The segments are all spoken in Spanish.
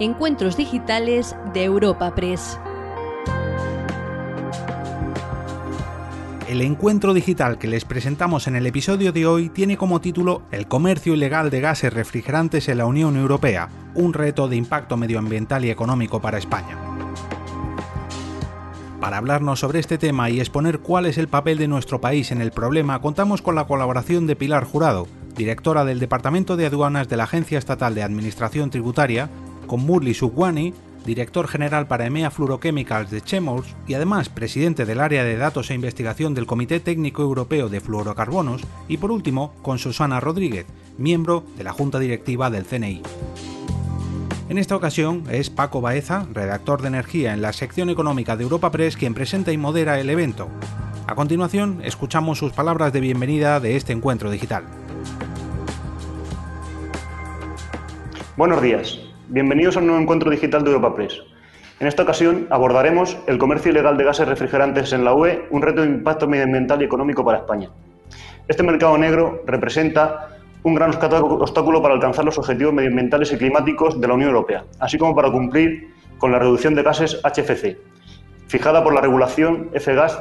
Encuentros Digitales de Europa Press. El encuentro digital que les presentamos en el episodio de hoy tiene como título El comercio ilegal de gases refrigerantes en la Unión Europea, un reto de impacto medioambiental y económico para España. Para hablarnos sobre este tema y exponer cuál es el papel de nuestro país en el problema, contamos con la colaboración de Pilar Jurado, directora del Departamento de Aduanas de la Agencia Estatal de Administración Tributaria, con Murli Sugwani, director general para EMEA Fluorochemicals de Chemours y además presidente del área de datos e investigación del Comité Técnico Europeo de Fluorocarbonos, y por último con Susana Rodríguez, miembro de la Junta Directiva del CNI. En esta ocasión es Paco Baeza, redactor de energía en la sección económica de Europa Press, quien presenta y modera el evento. A continuación, escuchamos sus palabras de bienvenida de este encuentro digital. Buenos días, bienvenidos a un nuevo encuentro digital de Europa Press. En esta ocasión abordaremos el comercio ilegal de gases refrigerantes en la UE, un reto de impacto medioambiental y económico para España. Este mercado negro representa un gran obstáculo para alcanzar los objetivos medioambientales y climáticos de la Unión Europea, así como para cumplir con la reducción de gases HFC, fijada por la regulación FGAS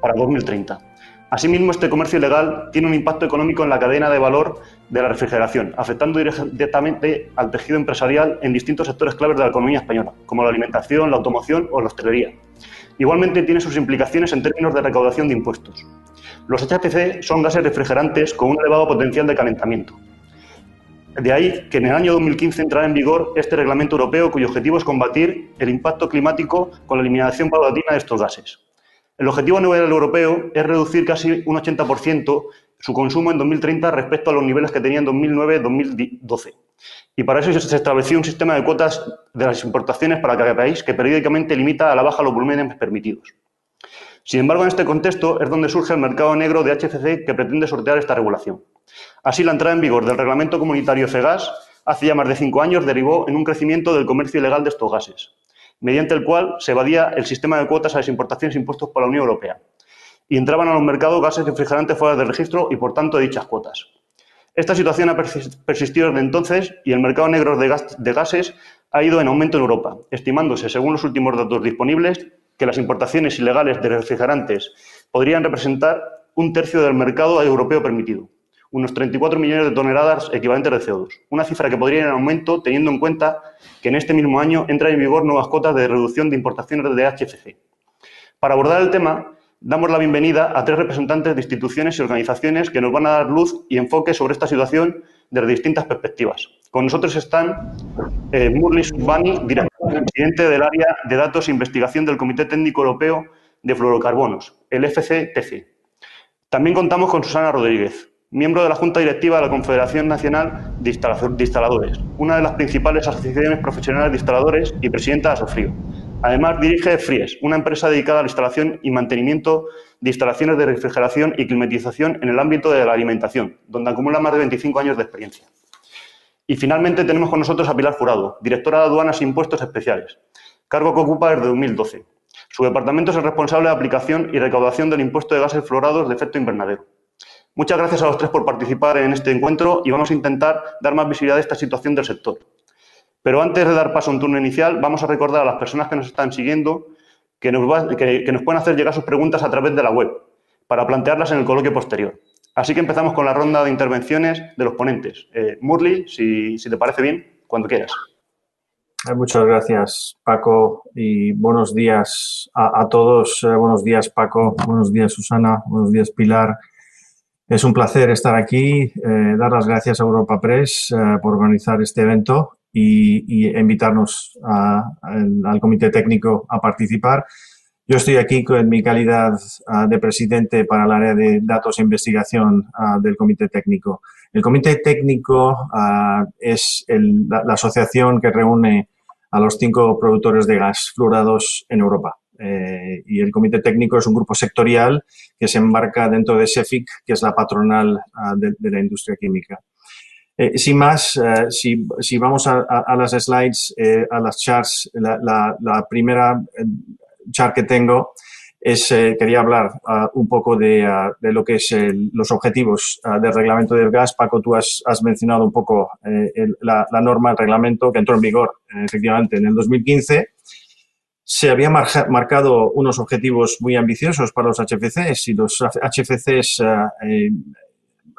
para 2030. Asimismo, este comercio ilegal tiene un impacto económico en la cadena de valor de la refrigeración, afectando directamente al tejido empresarial en distintos sectores claves de la economía española, como la alimentación, la automoción o la hostelería. Igualmente tiene sus implicaciones en términos de recaudación de impuestos. Los HFC son gases refrigerantes con un elevado potencial de calentamiento. De ahí que en el año 2015 entrará en vigor este reglamento europeo cuyo objetivo es combatir el impacto climático con la eliminación paulatina de estos gases. El objetivo a nivel europeo es reducir casi un 80% su consumo en 2030 respecto a los niveles que tenía en 2009-2012. Y para eso se estableció un sistema de cuotas de las importaciones para cada país que periódicamente limita a la baja los volúmenes permitidos. Sin embargo, en este contexto es donde surge el mercado negro de HFC que pretende sortear esta regulación. Así, la entrada en vigor del reglamento comunitario FEGAS hace ya más de cinco años derivó en un crecimiento del comercio ilegal de estos gases, mediante el cual se evadía el sistema de cuotas a las importaciones impuestos por la Unión Europea y entraban a los mercados gases refrigerantes fuera del registro y, por tanto, dichas cuotas. Esta situación ha persistido desde entonces y el mercado negro de gases ha ido en aumento en Europa, estimándose, según los últimos datos disponibles, que las importaciones ilegales de refrigerantes podrían representar un tercio del mercado europeo permitido, unos 34 millones de toneladas equivalentes de CO2, una cifra que podría ir en aumento teniendo en cuenta que en este mismo año entran en vigor nuevas cotas de reducción de importaciones de HFC. Para abordar el tema, damos la bienvenida a tres representantes de instituciones y organizaciones que nos van a dar luz y enfoque sobre esta situación desde distintas perspectivas. Con nosotros están eh, Murli Subani, director presidente del área de datos e investigación del Comité Técnico Europeo de Fluorocarbonos, el FCTC. También contamos con Susana Rodríguez, miembro de la Junta Directiva de la Confederación Nacional de, Instaladores, una de las principales asociaciones profesionales de instaladores y presidenta de Asofrío. Además, dirige Fries, una empresa dedicada a la instalación y mantenimiento de instalaciones de refrigeración y climatización en el ámbito de la alimentación, donde acumula más de 25 años de experiencia. Y finalmente tenemos con nosotros a Pilar Jurado, directora de Aduanas e Impuestos Especiales, cargo que ocupa desde 2012. Su departamento es el responsable de aplicación y recaudación del impuesto de gases fluorados de efecto invernadero. Muchas gracias a los tres por participar en este encuentro y vamos a intentar dar más visibilidad a esta situación del sector. Pero antes de dar paso a un turno inicial, vamos a recordar a las personas que nos están siguiendo que nos, pueden hacer llegar sus preguntas a través de la web para plantearlas en el coloquio posterior. Así que empezamos con la ronda de intervenciones de los ponentes. Eh, Murli, si, te parece bien, cuando quieras. Eh, muchas gracias, Paco, y buenos días a, todos. Eh, buenos días, Paco. Buenos días, Susana. Buenos días, Pilar. Es un placer estar aquí, dar las gracias a Europa Press por organizar este evento y, invitarnos al comité técnico a participar yo estoy aquí en mi calidad ah, de presidente para el área de datos e investigación ah, del Comité Técnico. El Comité Técnico ah, es la, asociación que reúne a los cinco productores de gas fluorados en Europa. Eh, y el Comité Técnico es un grupo sectorial que se embarca dentro de SEFIC, que es la patronal de, la industria química. Eh, sin más, eh, si, vamos a, las slides, a las charts, la, la primera chart que tengo es, eh, quería hablar ah, un poco de, ah, de, lo que es los objetivos uh, del reglamento del gas. Paco, tú has, has mencionado un poco eh, el, la, la, norma, el reglamento que entró en vigor eh, efectivamente en el 2015. Se marca, marcado unos objetivos muy ambiciosos para los HFCs y los HFCs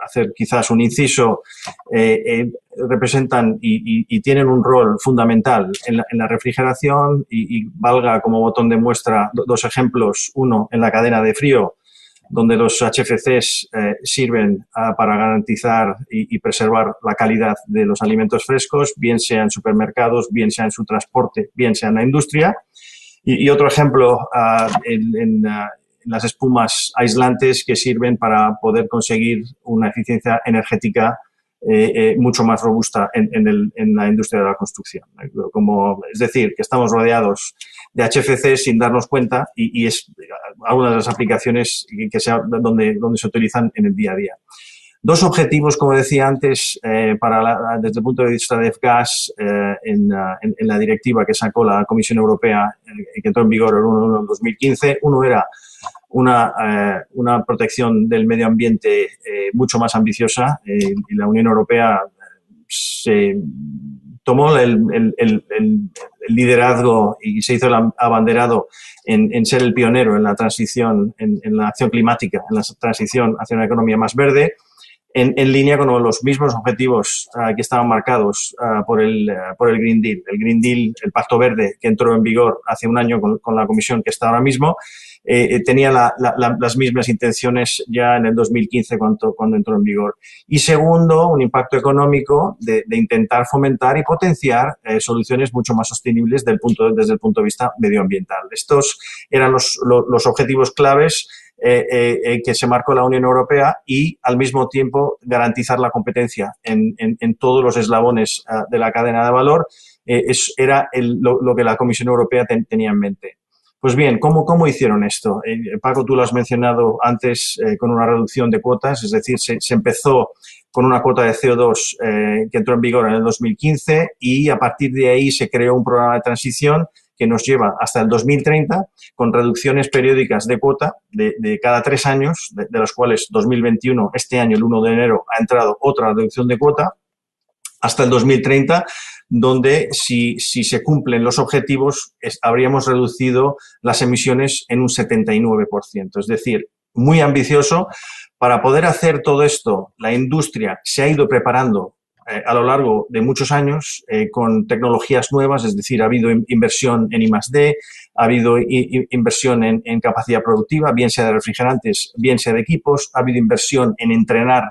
hacer quizás un inciso, eh, eh, representan y, tienen un rol fundamental en la, en la refrigeración y, valga como botón de muestra dos ejemplos. Uno, en la cadena de frío, donde los HFCs eh, sirven uh, para garantizar y, y, preservar la calidad de los alimentos frescos, bien sea en supermercados, bien sea en su transporte, bien sea en la industria. Y, otro ejemplo uh, en, en, las espumas aislantes que sirven para poder conseguir una eficiencia energética eh, eh, mucho más robusta en, la industria de la construcción. Como, es decir, que estamos rodeados de HFC sin darnos cuenta y, es alguna de las aplicaciones que sea, donde se utilizan en el día a día. Dos objetivos, como decía antes, eh, para la, desde el punto de vista de gas eh, en, en, la directiva que sacó la Comisión Europea eh, que entró en vigor el 1 de 2015. Uno era una, eh, una protección del medio ambiente eh, mucho más ambiciosa eh, y la Unión Europea se tomó el, liderazgo y se hizo el abanderado en, ser el pionero en la transición, en, la acción climática, en la transición hacia una economía más verde, en, en línea con los mismos objetivos uh, que estaban marcados uh, por, el, uh, por el Green Deal. El Green Deal, el Pacto Verde, que entró en vigor hace un año con, con la Comisión que está ahora mismo, eh, eh, tenía la, la, la, las mismas intenciones ya en el 2015 cuando, cuando entró en vigor. Y segundo, un impacto económico de, de intentar fomentar y potenciar eh, soluciones mucho más sostenibles del punto, desde el punto de vista medioambiental. Estos eran los, los, objetivos claves eh, eh, que se marcó la Unión Europea y al mismo tiempo garantizar la competencia en, en, en todos los eslabones uh, de la cadena de valor eh, es, era el, lo, lo, que la Comisión Europea ten, tenía en mente. Pues bien, ¿cómo, cómo hicieron esto? Eh, Paco, tú lo has mencionado antes eh, con una reducción de cuotas, es decir, se, empezó con una cuota de CO2 eh, que entró en vigor en el 2015 y a partir de ahí se creó un programa de transición que nos lleva hasta el 2030 con reducciones periódicas de cuota de, cada tres años, de, de las cuales 2021, este año, el 1 de enero, ha entrado otra reducción de cuota hasta el 2030, donde si, si se cumplen los objetivos, habríamos reducido las emisiones en un 79%. Es decir, muy ambicioso. Para poder hacer todo esto, la industria se ha ido preparando eh, a lo largo de muchos años eh, con tecnologías nuevas, es decir, ha habido inversión en I+D, ha habido inversión en, capacidad productiva, bien sea de refrigerantes, bien sea de equipos, ha habido inversión en entrenar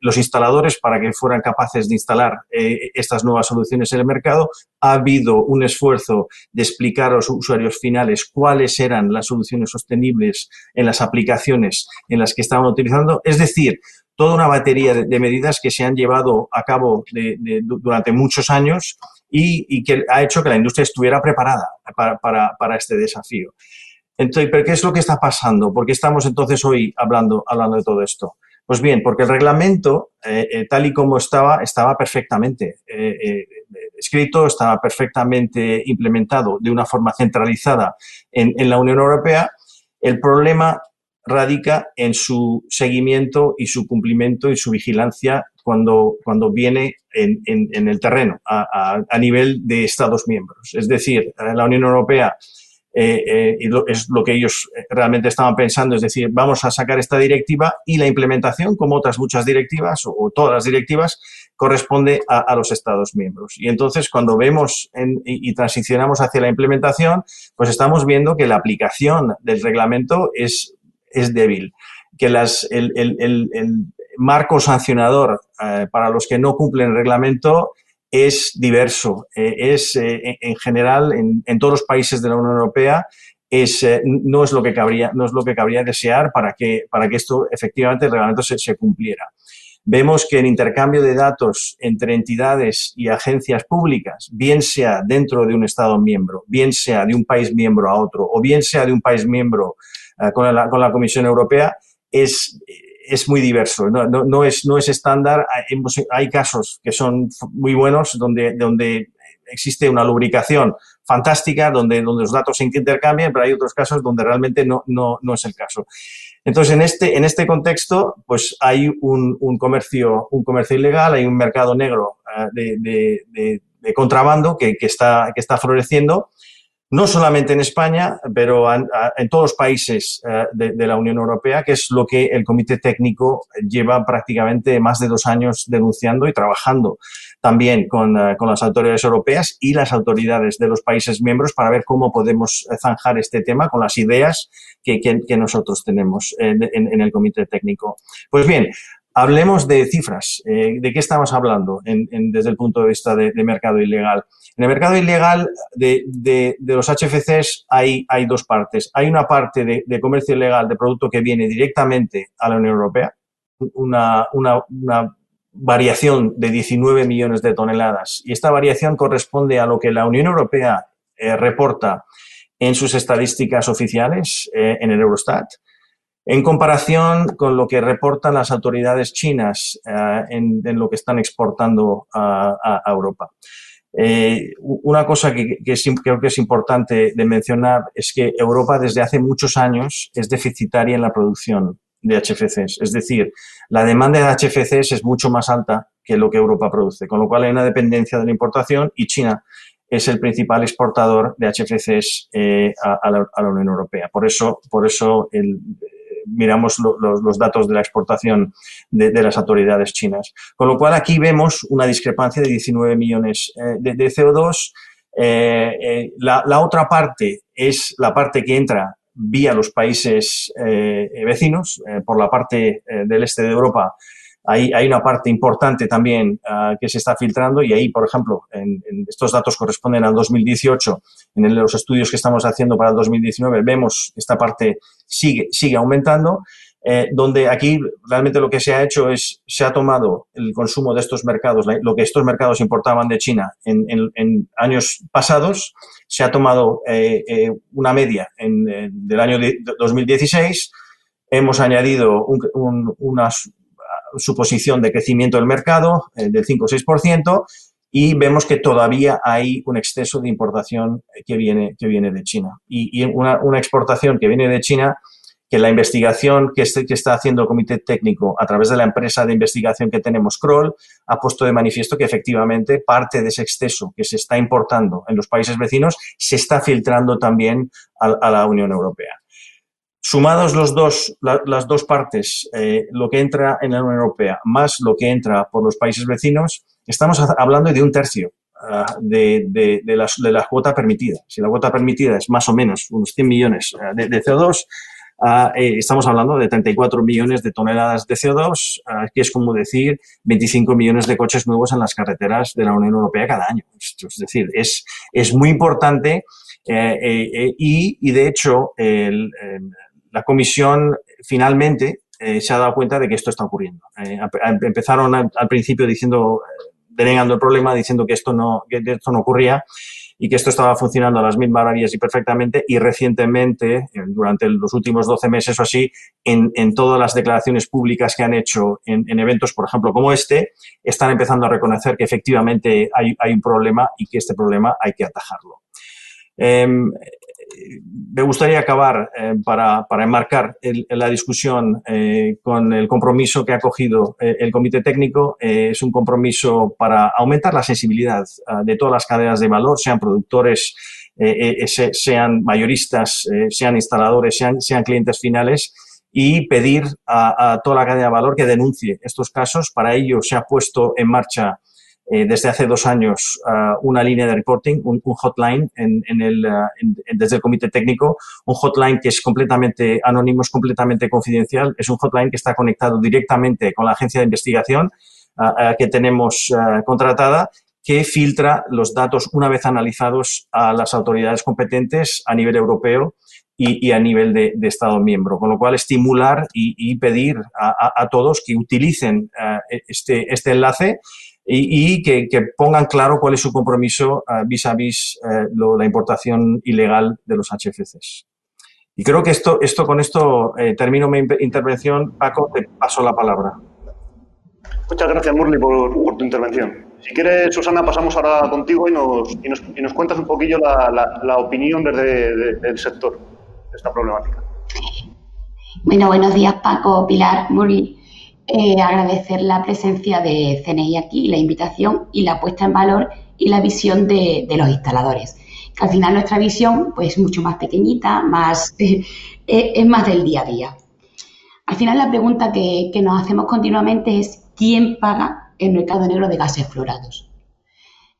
los instaladores para que fueran capaces de instalar eh, estas nuevas soluciones en el mercado. Ha habido un esfuerzo de explicar a los usuarios finales cuáles eran las soluciones sostenibles en las aplicaciones en las que estaban utilizando. Es decir, toda una batería de, medidas que se han llevado a cabo de, durante muchos años y, que ha hecho que la industria estuviera preparada para, para, para este desafío. Entonces, ¿pero qué es lo que está pasando? ¿Por qué estamos entonces hoy hablando, hablando de todo esto? Pues bien, porque el reglamento, eh, eh, tal y como estaba, estaba perfectamente eh, escrito, estaba perfectamente implementado de una forma centralizada en, la Unión Europea. El problema radica en su seguimiento y su cumplimiento y su vigilancia cuando, cuando viene en, el terreno a nivel de Estados miembros. Es decir, la Unión Europea eh, eh, y lo, es lo que ellos eh, realmente estaban pensando, es decir, vamos a sacar esta directiva y la implementación, como otras muchas directivas o, todas las directivas, corresponde a, los Estados miembros. Y entonces, cuando vemos en, y, transicionamos hacia la implementación, pues estamos viendo que la aplicación del reglamento es, es débil, que las, el, el, el, el marco sancionador eh, para los que no cumplen el reglamento es diverso. Eh, es, eh, en general, en, en, todos los países de la Unión Europea, es, eh, no, es lo que cabría, no es lo que cabría desear para que, para que esto efectivamente el reglamento se, se cumpliera. Vemos que el intercambio de datos entre entidades y agencias públicas, bien sea dentro de un Estado miembro, bien sea de un país miembro a otro, o bien sea de un país miembro con, la, con la Comisión Europea, es es muy diverso, no, no, no, es, no es estándar. Hay, casos que son muy buenos donde, donde existe una lubricación fantástica donde, donde los datos se intercambian, pero hay otros casos donde realmente no, no, no es el caso. Entonces, en este, en este contexto, pues hay un, un comercio, un comercio ilegal, hay un mercado negro de, de, de, contrabando que, que, está, que está floreciendo no solamente en España, pero en, todos los países eh, de, la Unión Europea, que es lo que el Comité Técnico lleva prácticamente más de dos años denunciando y trabajando también con, eh, las autoridades europeas y las autoridades de los países miembros para ver cómo podemos zanjar este tema con las ideas que, nosotros tenemos en, el Comité Técnico. Pues bien, Hablemos de cifras. Eh, ¿De qué estamos hablando desde el punto de vista de, mercado ilegal? En el mercado ilegal de, los HFCs hay, dos partes. Hay una parte de, comercio ilegal de producto que viene directamente a la Unión Europea, una, variación de 19 millones de toneladas. Y esta variación corresponde a lo que la Unión Europea eh, reporta en sus estadísticas oficiales eh, en el Eurostat en comparación con lo que reportan las autoridades chinas eh, en, lo que están exportando a, Europa. Eh, una cosa que, creo que es importante de mencionar es que Europa desde hace muchos años es deficitaria en la producción de HFCs. Es decir, la demanda de HFCs es mucho más alta que lo que Europa produce, con lo cual hay una dependencia de la importación y China es el principal exportador de HFCs eh, a, la, a, la, Unión Europea. Por eso, por eso el, miramos los datos de la exportación de, las autoridades chinas. Con lo cual aquí vemos una discrepancia de 19 millones eh, de, CO2. Eh, eh, la, otra parte es la parte que entra vía los países vecinos, por la parte del este de Europa hay, hay una parte importante también uh, que se está filtrando y ahí, por ejemplo, en, en estos datos corresponden al 2018. En los estudios que estamos haciendo para el 2019 vemos esta parte sigue, sigue aumentando. Eh, donde aquí realmente lo que se ha hecho es, se ha tomado el consumo de estos mercados, lo que estos mercados importaban de China en, en, en años pasados, se ha tomado eh, eh, una media en, del año 2016, hemos añadido un, un, unas, su posición de crecimiento del mercado eh, del 5 o 6% y vemos que todavía hay un exceso de importación que viene, que viene de China. Y, una, exportación que viene de China, que la investigación que, este, que está haciendo el comité técnico a través de la empresa de investigación que tenemos, Kroll, ha puesto de manifiesto que efectivamente parte de ese exceso que se está importando en los países vecinos se está filtrando también a la Unión Europea. Sumados los dos, las dos partes, eh, lo que entra en la Unión Europea más lo que entra por los países vecinos, estamos hablando de un tercio uh, de, de, la, de, la, cuota permitida. Si la cuota permitida es más o menos unos 100 millones uh, de, CO2, uh, eh, estamos hablando de 34 millones de toneladas de CO2, que es como decir 25 millones de coches nuevos en las carreteras de la Unión Europea cada año. Es decir, es, es muy importante eh, y, y, de hecho, el la comisión finalmente eh, se ha dado cuenta de que esto está ocurriendo. Eh, empezaron al, principio diciendo, eh, denegando el problema, diciendo que esto, no, que esto no ocurría y que esto estaba funcionando a las mil maravillas y perfectamente y recientemente, durante los últimos 12 meses o así, en, en todas las declaraciones públicas que han hecho en, en, eventos, por ejemplo, como este, están empezando a reconocer que efectivamente hay, hay un problema y que este problema hay que atajarlo. Em, me gustaría acabar eh, para, para, enmarcar la discusión eh, con el compromiso que ha cogido eh, el Comité Técnico. es un compromiso para aumentar la sensibilidad de todas las cadenas de valor, sean productores, sean mayoristas, sean instaladores, sean, sean clientes finales y pedir a, a, toda la cadena de valor que denuncie estos casos. Para ello se ha puesto en marcha eh, desde hace dos años uh, una línea de reporting, un, hotline en, el, en, desde el comité técnico, un hotline que es completamente anónimo, es completamente confidencial, es un hotline que está conectado directamente con la agencia de investigación uh, que tenemos contratada que filtra los datos una vez analizados a las autoridades competentes a nivel europeo y, a nivel de, Estado miembro. Con lo cual, estimular y, pedir a, todos que utilicen este, este enlace y, que, pongan claro cuál es su compromiso uh, vis a vis eh, la importación ilegal de los HFCs. Y creo que esto, esto con esto eh, termino mi intervención. Paco, te paso la palabra. Muchas gracias, Murli, por, por tu intervención. Si quieres, Susana, pasamos ahora contigo y nos, y nos, cuentas un poquillo la, opinión desde del sector de esta problemática. Bueno, buenos días, Paco, Pilar, Muri. Eh, agradecer la presencia de CNI aquí, la invitación y la puesta en valor y la visión de, los instaladores. Que al final nuestra visión pues, es mucho más pequeñita, más, es más del día a día. Al final la pregunta que, nos hacemos continuamente es ¿quién paga el mercado negro de gases fluorados?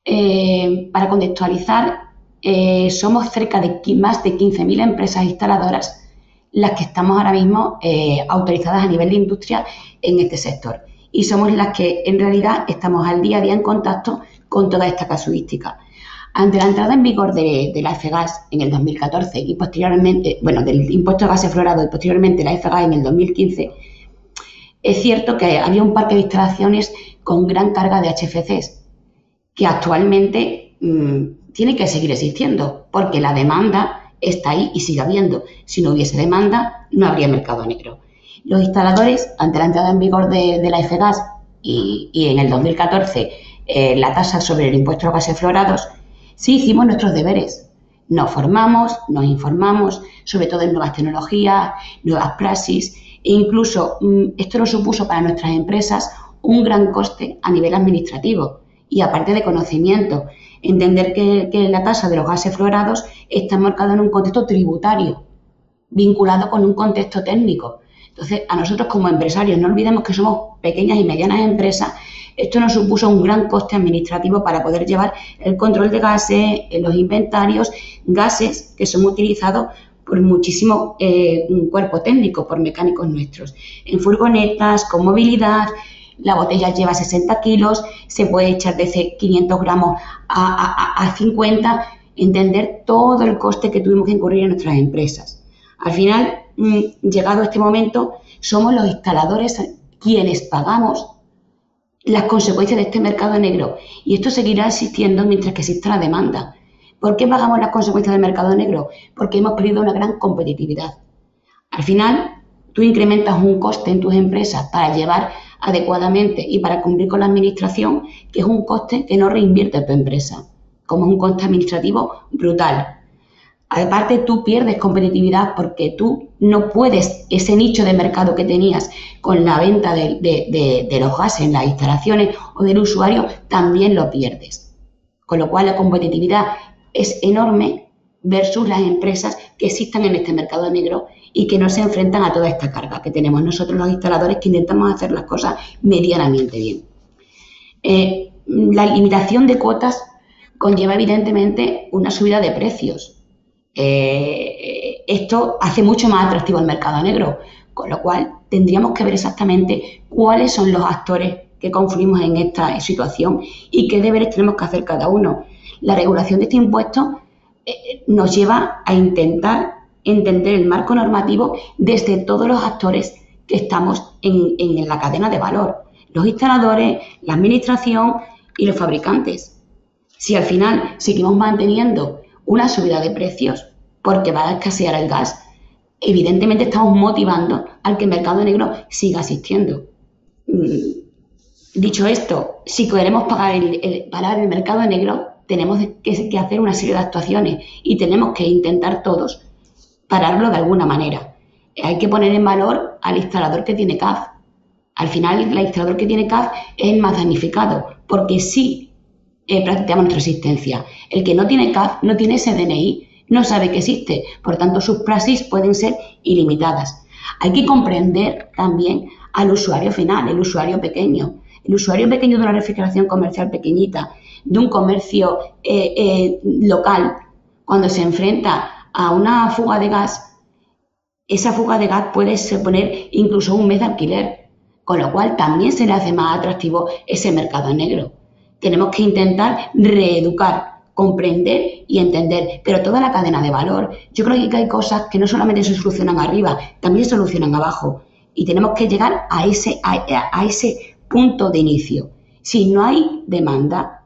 Eh, para contextualizar, eh, somos cerca de más de 15.000 empresas instaladoras las que estamos ahora mismo eh, autorizadas a nivel de industria en este sector. Y somos las que en realidad estamos al día a día en contacto con toda esta casuística. Ante la entrada en vigor de, la FGAS en el 2014 y posteriormente, bueno, del impuesto de gases florados y posteriormente la FGAS en el 2015, es cierto que había un parque de instalaciones con gran carga de HFCs, que actualmente mm, tiene que seguir existiendo, porque la demanda está ahí y sigue habiendo. Si no hubiese demanda, no habría mercado negro. Los instaladores, ante la entrada en vigor de, la FGAS y, en el 2014 eh, la tasa sobre el impuesto de gases florados, Sí hicimos nuestros deberes. Nos formamos, nos informamos, sobre todo en nuevas tecnologías, nuevas praxis, e incluso mm, esto nos supuso para nuestras empresas un gran coste a nivel administrativo y aparte de conocimiento. Entender que, la tasa de los gases fluorados está marcada en un contexto tributario, vinculado con un contexto técnico. Entonces, a nosotros como empresarios, no olvidemos que somos pequeñas y medianas empresas esto nos supuso un gran coste administrativo para poder llevar el control de gases, los inventarios, gases que son utilizados por muchísimo eh, cuerpo técnico, por mecánicos nuestros. En furgonetas, con movilidad, la botella lleva 60 kilos, se puede echar desde 500 gramos a, 50, entender todo el coste que tuvimos que incurrir en nuestras empresas. Al final, mm, llegado este momento, somos los instaladores quienes pagamos las consecuencias de este mercado negro. Y esto seguirá existiendo mientras que exista la demanda. ¿Por qué pagamos las consecuencias del mercado negro? Porque hemos perdido una gran competitividad. Al final, tú incrementas un coste en tus empresas para llevar adecuadamente y para cumplir con la administración, que es un coste que no reinvierte tu empresa, como un coste administrativo brutal. Aparte, tú pierdes competitividad porque tú no puedes, ese nicho de mercado que tenías con la venta de, los gases en las instalaciones o del usuario, también lo pierdes. Con lo cual, la competitividad es enorme versus las empresas que existan en este mercado negro y que no se enfrentan a toda esta carga que tenemos nosotros los instaladores que intentamos hacer las cosas medianamente bien. Eh, la limitación de cuotas conlleva evidentemente una subida de precios eh, esto hace mucho más atractivo el mercado negro, con lo cual tendríamos que ver exactamente cuáles son los actores que confluimos en esta situación y qué deberes tenemos que hacer cada uno. La regulación de este impuesto eh, nos lleva a intentar entender el marco normativo desde todos los actores que estamos en, la cadena de valor, los instaladores, la administración y los fabricantes. Si al final seguimos manteniendo una subida de precios porque va a escasear el gas, evidentemente estamos motivando al que el mercado negro siga existiendo. Mm, dicho esto, si queremos pagar el, el mercado negro, tenemos que, hacer una serie de actuaciones y tenemos que intentar todos pararlo de alguna manera. Hay que poner en valor al instalador que tiene CAF. Al final, el instalador que tiene CAF es el más damnificado, porque sí practicamos nuestra existencia. El que no tiene CAF no tiene ese DNI, no sabe que existe, por tanto sus praxis pueden ser ilimitadas. Hay que comprender también al usuario final, el usuario pequeño. El usuario pequeño de una refrigeración comercial pequeñita, de un comercio eh, eh, local, cuando se enfrenta a una fuga de gas, esa fuga de gas puede suponer incluso un mes de alquiler, con lo cual también se le hace más atractivo ese mercado negro tenemos que intentar reeducar, comprender y entender, pero toda la cadena de valor. Yo creo que hay cosas que no solamente se solucionan arriba, también se solucionan abajo. Y tenemos que llegar a ese, a, ese punto de inicio. Si no hay demanda,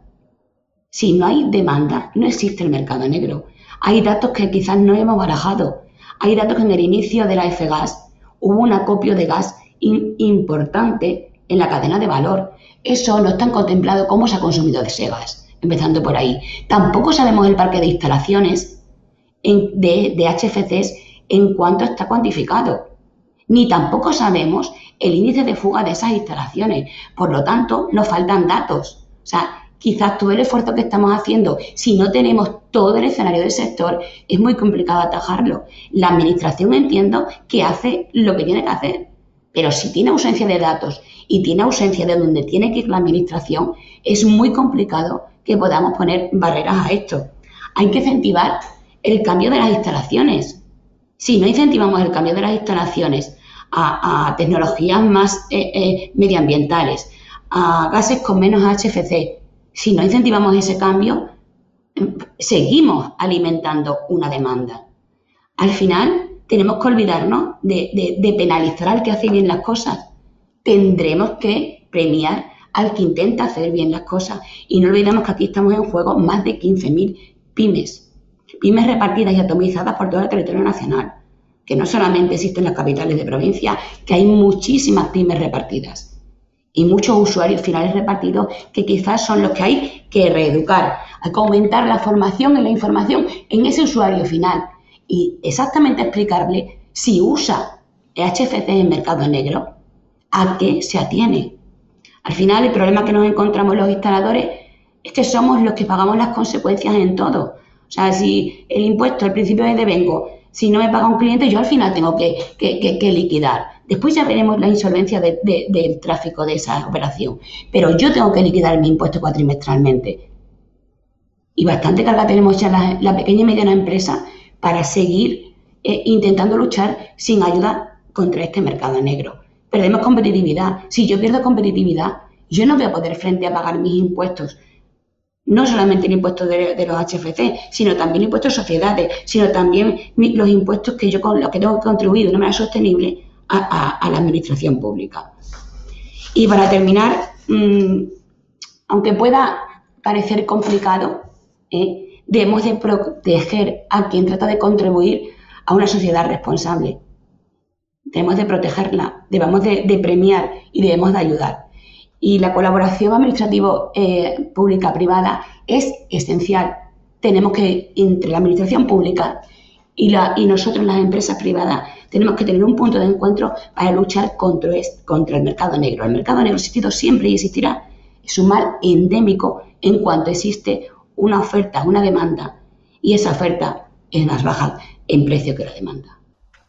si no hay demanda, no existe el mercado negro. Hay datos que quizás no hemos barajado. Hay datos que en el inicio de la F-Gas hubo un acopio de gas importante en la cadena de valor. Eso no está contemplado cómo se ha consumido ese gas, empezando por ahí. Tampoco sabemos el parque de instalaciones de, de HFCs en cuánto está cuantificado. Ni tampoco sabemos el índice de fuga de esas instalaciones. Por lo tanto, nos faltan datos. O sea, quizás todo el esfuerzo que estamos haciendo, si no tenemos todo el escenario del sector, es muy complicado atajarlo. La administración entiendo que hace lo que tiene que hacer, pero si tiene ausencia de datos y tiene ausencia de donde tiene que ir la administración, es muy complicado que podamos poner barreras a esto. Hay que incentivar el cambio de las instalaciones. Si no incentivamos el cambio de las instalaciones a, tecnologías más eh, eh, medioambientales, a gases con menos HFC, si no incentivamos ese cambio, seguimos alimentando una demanda. Al final, tenemos que olvidarnos de, penalizar al que hace bien las cosas. Tendremos que premiar al que intenta hacer bien las cosas. Y no olvidemos que aquí estamos en juego más de 15.000 pymes. Pymes repartidas y atomizadas por todo el territorio nacional. Que no solamente existen las capitales de provincia, que hay muchísimas pymes repartidas y muchos usuarios finales repartidos que quizás son los que hay que reeducar, hay que aumentar la formación y la información en ese usuario final y exactamente explicarle si usa HFC en mercado negro, a qué se atiene. Al final el problema que nos encontramos los instaladores es que somos los que pagamos las consecuencias en todo. O sea, si el impuesto al principio es de vengo, si no me paga un cliente, yo al final tengo que, liquidar. Después ya veremos la insolvencia del tráfico de esa operación. Pero yo tengo que liquidar mi impuesto cuatrimestralmente. Y bastante carga tenemos ya la, pequeña y mediana empresa para seguir eh, intentando luchar sin ayuda contra este mercado negro. Perdemos competitividad. Si yo pierdo competitividad, yo no voy a poder frente a pagar mis impuestos. No solamente el impuesto de, los HFC, sino también impuestos de sociedades, sino también los impuestos que yo con los que tengo que contribuir de una manera sostenible a, la administración pública. Y para terminar, mm, aunque pueda parecer complicado, ¿eh? debemos de proteger a quien trata de contribuir a una sociedad responsable. Debemos de protegerla, debemos de, premiar y debemos de ayudar. Y la colaboración administrativa eh, pública-privada es esencial. Tenemos que, entre la administración pública y, la, y nosotros, las empresas privadas, tenemos que tener un punto de encuentro para luchar contra, contra el mercado negro. El mercado negro ha existido siempre y existirá. Es un mal endémico en cuanto existe una oferta, una demanda, y esa oferta es más baja en precio que la demanda.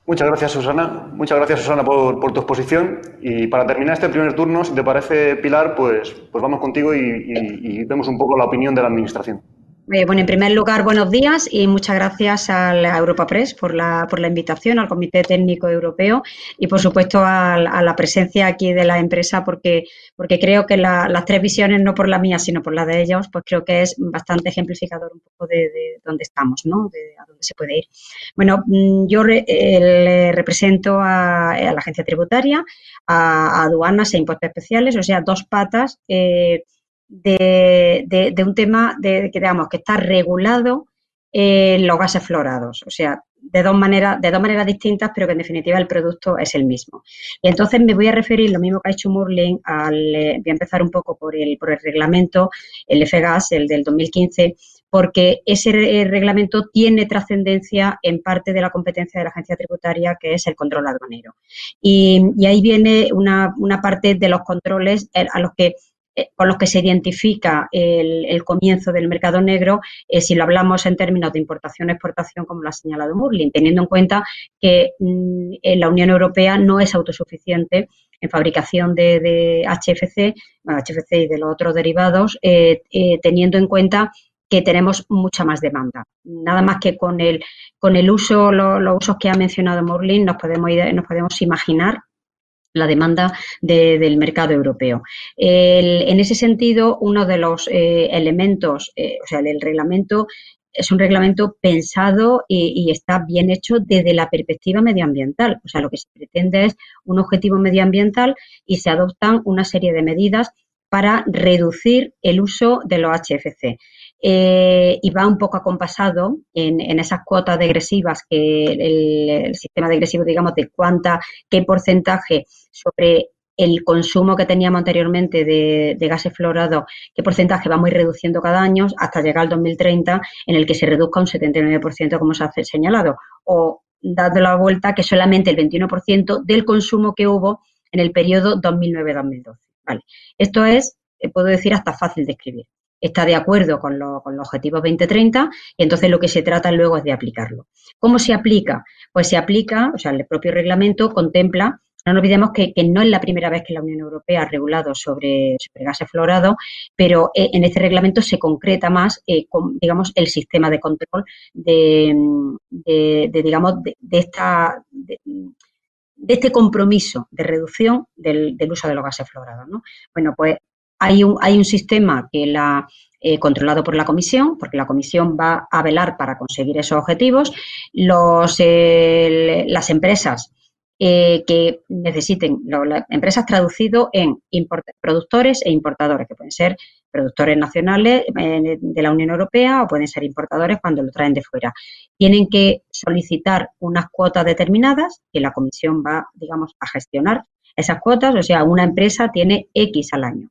Muchas gracias, Susana. Muchas gracias, Susana, por, tu exposición. Y para terminar este primer turno, si te parece, Pilar, pues, pues vamos contigo y, y vemos un poco la opinión de la Administración. Eh, bueno, en primer lugar, buenos días y muchas gracias a la Europa Press por la, por la invitación, al Comité Técnico Europeo y, por supuesto, a, la presencia aquí de la empresa, porque, porque creo que las tres visiones, no por la mía, sino por la de ellos, pues creo que es bastante ejemplificador un poco de, dónde estamos, ¿no? De a dónde se puede ir. Bueno, mm, yo eh, represento a, la agencia tributaria, a, aduanas e impuestos especiales, o sea, dos patas. Eh, de, un tema de, que, digamos, que está regulado en los gases florados, o sea, de dos maneras, de dos maneras distintas, pero que en definitiva el producto es el mismo. Y entonces me voy a referir, lo mismo que ha hecho Murling, al, eh, voy a empezar un poco por el, por el reglamento, el FGAS, el del 2015, porque ese reglamento tiene trascendencia en parte de la competencia de la agencia tributaria, que es el control aduanero. Y, y ahí viene una, una parte de los controles eh, a los que eh, con los que se identifica el, comienzo del mercado negro, eh, si lo hablamos en términos de importación-exportación, como lo ha señalado Murlin, teniendo en cuenta que mm, la Unión Europea no es autosuficiente en fabricación de, HFC, HFC y de los otros derivados, eh, teniendo en cuenta que tenemos mucha más demanda. Nada más que con el, con el uso, los usos que ha mencionado Morlin, nos podemos, nos podemos imaginar la demanda del mercado europeo. en ese sentido, uno de los eh, elementos, eh, o sea, el, reglamento es un reglamento pensado y, está bien hecho desde la perspectiva medioambiental. O sea, lo que se pretende es un objetivo medioambiental y se adoptan una serie de medidas para reducir el uso de los HFC. Eh, y va un poco acompasado en, en esas cuotas degresivas que el, sistema degresivo, digamos, de cuánta, qué porcentaje sobre el consumo que teníamos anteriormente de, de gases fluorados, qué porcentaje vamos a ir reduciendo cada año hasta llegar al 2030 en el que se reduzca un 79% como se ha señalado. O dado la vuelta que solamente el 21% del consumo que hubo en el periodo 2009-2012. Vale. Esto es, eh, puedo decir, hasta fácil de escribir. Está de acuerdo con, los objetivos 2030 y entonces lo que se trata luego es de aplicarlo. ¿Cómo se aplica? Pues se aplica, o sea, el propio reglamento contempla no nos olvidemos que, no es la primera vez que la Unión Europea ha regulado sobre, gases fluorados, pero eh, en este reglamento se concreta más, eh, digamos, el sistema de control de, digamos, de, esta, de, este compromiso de reducción del, uso de los gases fluorados. Bueno, pues hay un, hay un sistema que la eh, controlado por la comisión, porque la comisión va a velar para conseguir esos objetivos. Los, las empresas eh, que necesiten las empresas traducido en productores e importadores, que pueden ser productores nacionales eh, de la Unión Europea o pueden ser importadores cuando lo traen de fuera. Tienen que solicitar unas cuotas determinadas que la comisión va, digamos, a gestionar esas cuotas, o sea, una empresa tiene X al año.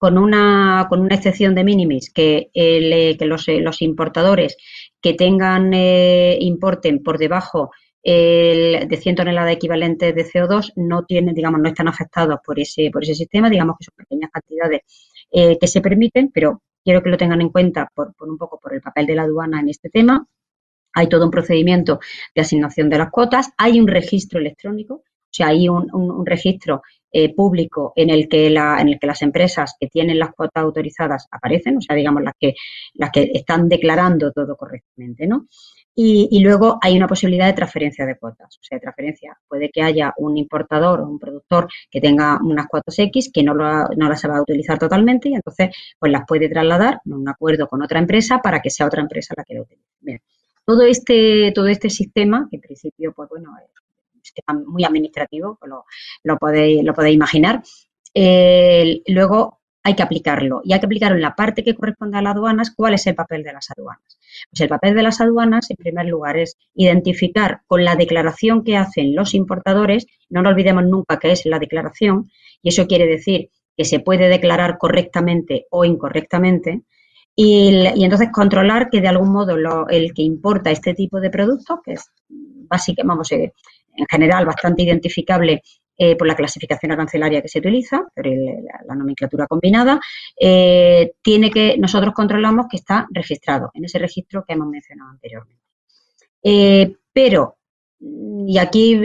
Con una, con una excepción de minimis, que, eh, que los, los, importadores que tengan, importen por debajo el de 100 toneladas equivalentes de CO2 no tienen, digamos, no están afectados por ese, por ese sistema, digamos que son pequeñas cantidades eh, que se permiten, pero quiero que lo tengan en cuenta por, un poco por el papel de la aduana en este tema. Hay todo un procedimiento de asignación de las cuotas, hay un registro electrónico, o sea, hay un, registro eh, público en el que la, en el que las empresas que tienen las cuotas autorizadas aparecen, o sea, digamos las que las que están declarando todo correctamente, ¿no? Y, luego hay una posibilidad de transferencia de cuotas. O sea, de transferencia. Puede que haya un importador o un productor que tenga unas cuotas X que no, no las va a utilizar totalmente y entonces pues las puede trasladar en un acuerdo con otra empresa para que sea otra empresa la que lo utilice. Bien. Todo este, todo este sistema, que en principio, pues bueno, muy administrativo, lo, lo, podéis, lo podéis imaginar. Eh, luego hay que aplicarlo. Y hay que aplicarlo en la parte que corresponde a las aduanas. ¿Cuál es el papel de las aduanas? Pues el papel de las aduanas, en primer lugar, es identificar con la declaración que hacen los importadores, no nos olvidemos nunca que es la declaración, y eso quiere decir que se puede declarar correctamente o incorrectamente, y, entonces controlar que de algún modo el que importa este tipo de productos, que es básicamente, vamos, eh, en general bastante identificable eh, por la clasificación arancelaria que se utiliza, por la, nomenclatura combinada, eh, tiene que, nosotros controlamos que está registrado en ese registro que hemos mencionado anteriormente. Eh, pero, y aquí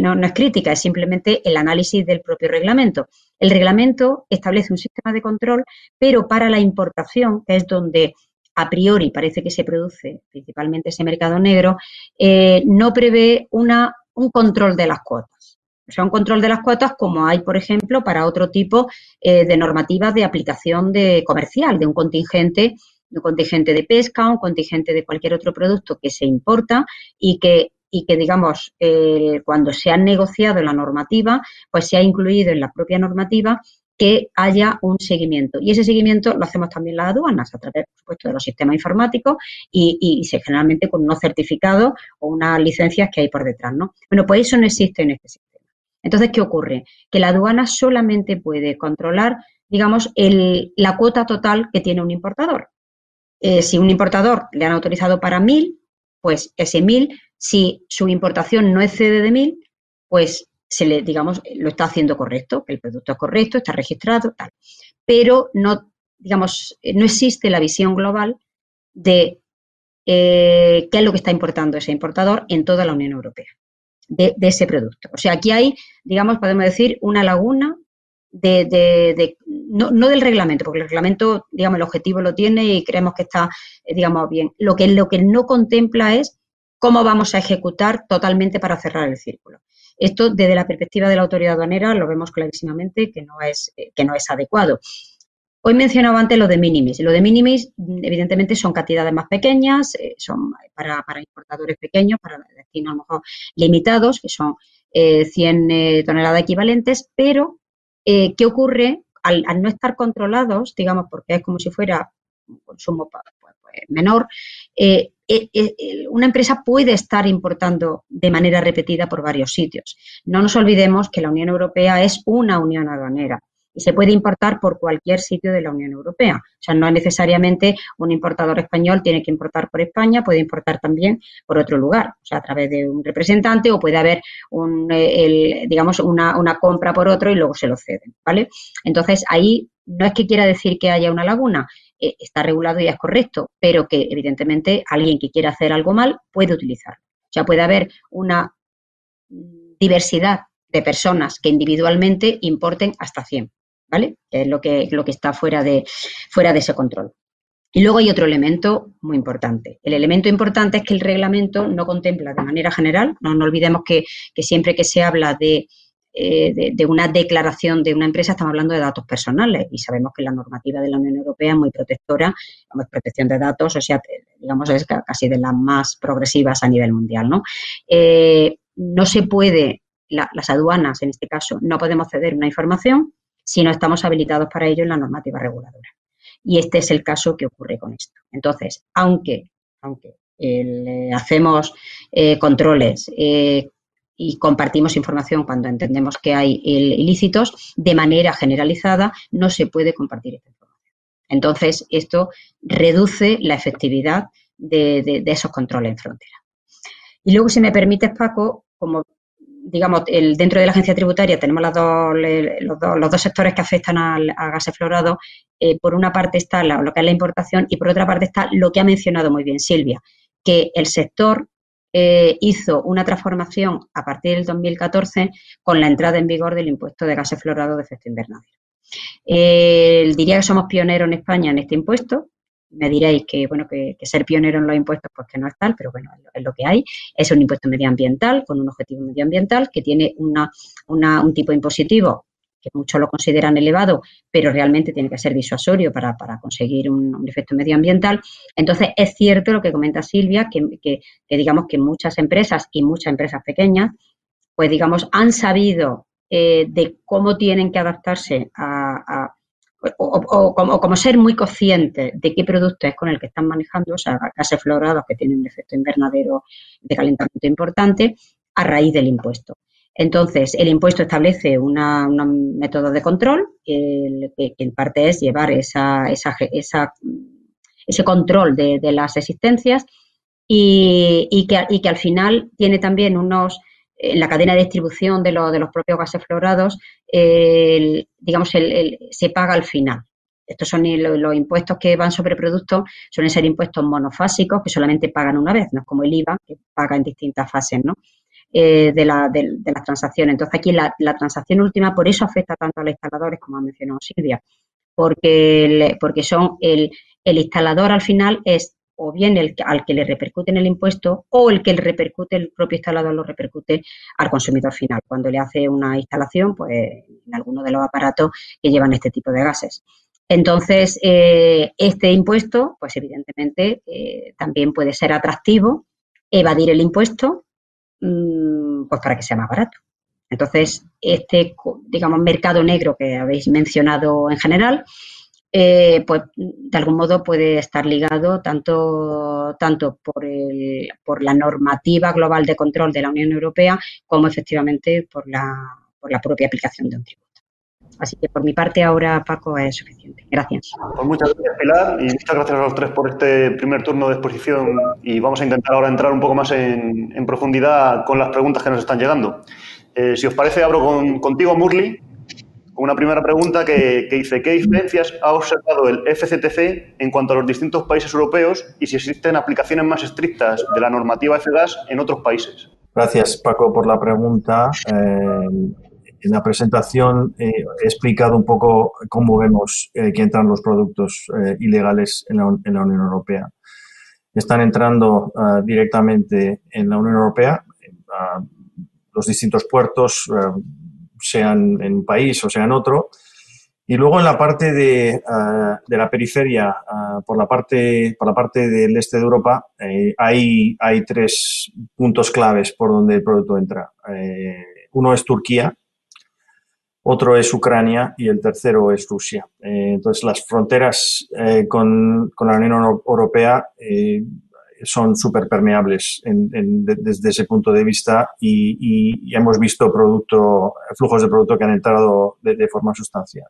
no, no es crítica, es simplemente el análisis del propio reglamento. El reglamento establece un sistema de control, pero para la importación, que es donde a priori parece que se produce principalmente ese mercado negro, no prevé una, un control de las cuotas. O sea, un control de las cuotas como hay, por ejemplo, para otro tipo eh, de normativas de aplicación de comercial, de un contingente, un contingente de pesca, un contingente de cualquier otro producto que se importa y que y que, digamos, eh, cuando se ha negociado la normativa, pues se ha incluido en la propia normativa que haya un seguimiento. Y ese seguimiento lo hacemos también las aduanas a través, por supuesto, de los sistemas informáticos y, generalmente con unos certificados o unas licencias que hay por detrás, ¿no? Bueno, pues eso no existe en este sistema. Entonces, ¿qué ocurre? Que la aduana solamente puede controlar, digamos, la cuota total que tiene un importador. Eh, si un importador le han autorizado para mil, pues ese mil, si su importación no excede de mil, pues se le, digamos, lo está haciendo correcto, el producto es correcto, está registrado, tal. Pero no, digamos, no existe la visión global de eh, qué es lo que está importando ese importador en toda la Unión Europea de, ese producto. O sea, aquí hay, digamos, podemos decir, una laguna de, no, del reglamento, porque el reglamento, digamos, el objetivo lo tiene y creemos que está, eh, digamos, bien. Lo que, lo que no contempla es cómo vamos a ejecutar totalmente para cerrar el círculo. Esto, desde la perspectiva de la autoridad aduanera, lo vemos clarísimamente que no es, eh, que no es adecuado. Hoy mencionaba antes lo de minimis. Lo de minimis, evidentemente, son cantidades más pequeñas, eh, son para, importadores pequeños, para destinos a lo mejor limitados, que son 100 eh, eh, toneladas equivalentes, pero ¿qué ocurre al, no estar controlados, digamos, porque es como si fuera consumo pues, menor, una empresa puede estar importando de manera repetida por varios sitios. No nos olvidemos que la Unión Europea es una unión aduanera y se puede importar por cualquier sitio de la Unión Europea. O sea, no necesariamente un importador español tiene que importar por España, puede importar también por otro lugar, o sea, a través de un representante o puede haber, eh, digamos, una, una compra por otro y luego se lo ceden, ¿vale? Entonces, ahí no es que quiera decir que haya una laguna, eh, está regulado y es correcto, pero que evidentemente alguien que quiera hacer algo mal puede utilizarlo. O sea, puede haber una diversidad de personas que individualmente importen hasta 100. ¿vale? es lo que, lo que está fuera de, fuera de ese control. Y luego hay otro elemento muy importante. El elemento importante es que el reglamento no contempla de manera general, no, no olvidemos que, siempre que se habla eh, de, una declaración de una empresa estamos hablando de datos personales y sabemos que la normativa de la Unión Europea es muy protectora, como es protección de datos, o sea, digamos, es casi de las más progresivas a nivel mundial, ¿no? Eh, no se puede, las aduanas en este caso, no podemos ceder una información si no estamos habilitados para ello en la normativa reguladora. Y este es el caso que ocurre con esto. Entonces, aunque, aunque eh, hacemos controles y compartimos información cuando entendemos que hay ilícitos, de manera generalizada no se puede compartir esta información. Entonces, esto reduce la efectividad de, esos controles en frontera. Y luego, si me permites, Paco, como digamos, el, dentro de la agencia tributaria tenemos los, dos, los, dos, sectores que afectan al, a gases florados. Eh, por una parte está lo que es la importación y por otra parte está lo que ha mencionado muy bien Silvia, que el sector eh, hizo una transformación a partir del 2014 con la entrada en vigor del impuesto de gases florados de efecto invernadero. Eh, diría que somos pioneros en España en este impuesto, me diréis que, bueno, que, ser pionero en los impuestos, pues que no es tal, pero bueno, es lo que hay. Es un impuesto medioambiental, con un objetivo medioambiental, que tiene una, un tipo impositivo que muchos lo consideran elevado, pero realmente tiene que ser disuasorio para, conseguir un, efecto medioambiental. Entonces, es cierto lo que comenta Silvia, que, digamos que muchas empresas y muchas empresas pequeñas, pues digamos, han sabido eh, de cómo tienen que adaptarse a o, como, ser muy consciente de qué producto es con el que están manejando, o sea, gases florados que tienen un efecto invernadero de calentamiento importante, a raíz del impuesto. Entonces, el impuesto establece una, un método de control, que, en parte es llevar esa, esa, ese control de, las existencias y, que, al final tiene también unos en la cadena de distribución de, de los propios gases florados, digamos, se paga al final. Estos son los, impuestos que van sobre productos, suelen ser impuestos monofásicos que solamente pagan una vez, no es como el IVA, que paga en distintas fases, ¿no? Eh, de, la, de, las transacciones. Entonces, aquí la, transacción última, por eso afecta tanto a los instaladores, como ha mencionado Silvia, porque, porque son el, el instalador al final es o bien el al que le repercute en el impuesto o el que le repercute, el propio instalador lo repercute al consumidor final, cuando le hace una instalación pues, en alguno de los aparatos que llevan este tipo de gases. Entonces, eh, este impuesto, pues evidentemente, eh, también puede ser atractivo, evadir el impuesto, pues para que sea más barato. Entonces, este, digamos, mercado negro que habéis mencionado en general, eh, pues de algún modo puede estar ligado tanto, tanto por, el, por la normativa global de control de la Unión Europea como efectivamente por la, por la propia aplicación de un tributo. Así que por mi parte ahora, Paco, es suficiente. Gracias. Pues muchas gracias, Pilar, y muchas gracias a los tres por este primer turno de exposición. Y vamos a intentar ahora entrar un poco más en, en profundidad con las preguntas que nos están llegando. Eh, si os parece, abro con, contigo, Murli, una primera pregunta que, dice, ¿qué diferencias ha observado el FCTC en cuanto a los distintos países europeos y si existen aplicaciones más estrictas de la normativa FGAS en otros países? Gracias, Paco, por la pregunta. Eh, en la presentación eh, he explicado un poco cómo vemos eh, que entran los productos ilegales en la, Unión Europea. Están entrando directamente en la Unión Europea, los distintos puertos, sean en un país o sea en otro. Y luego en la parte de, ah, de la periferia, ah, por, la parte, por la parte del este de Europa, eh, hay, hay tres puntos claves por donde el producto entra. Eh, uno es Turquía, otro es Ucrania y el tercero es Rusia. Eh, entonces, las fronteras eh, con, la Unión Europea eh, son súper permeables desde ese punto de vista y, hemos visto producto, flujos de producto que han entrado de, forma sustancial.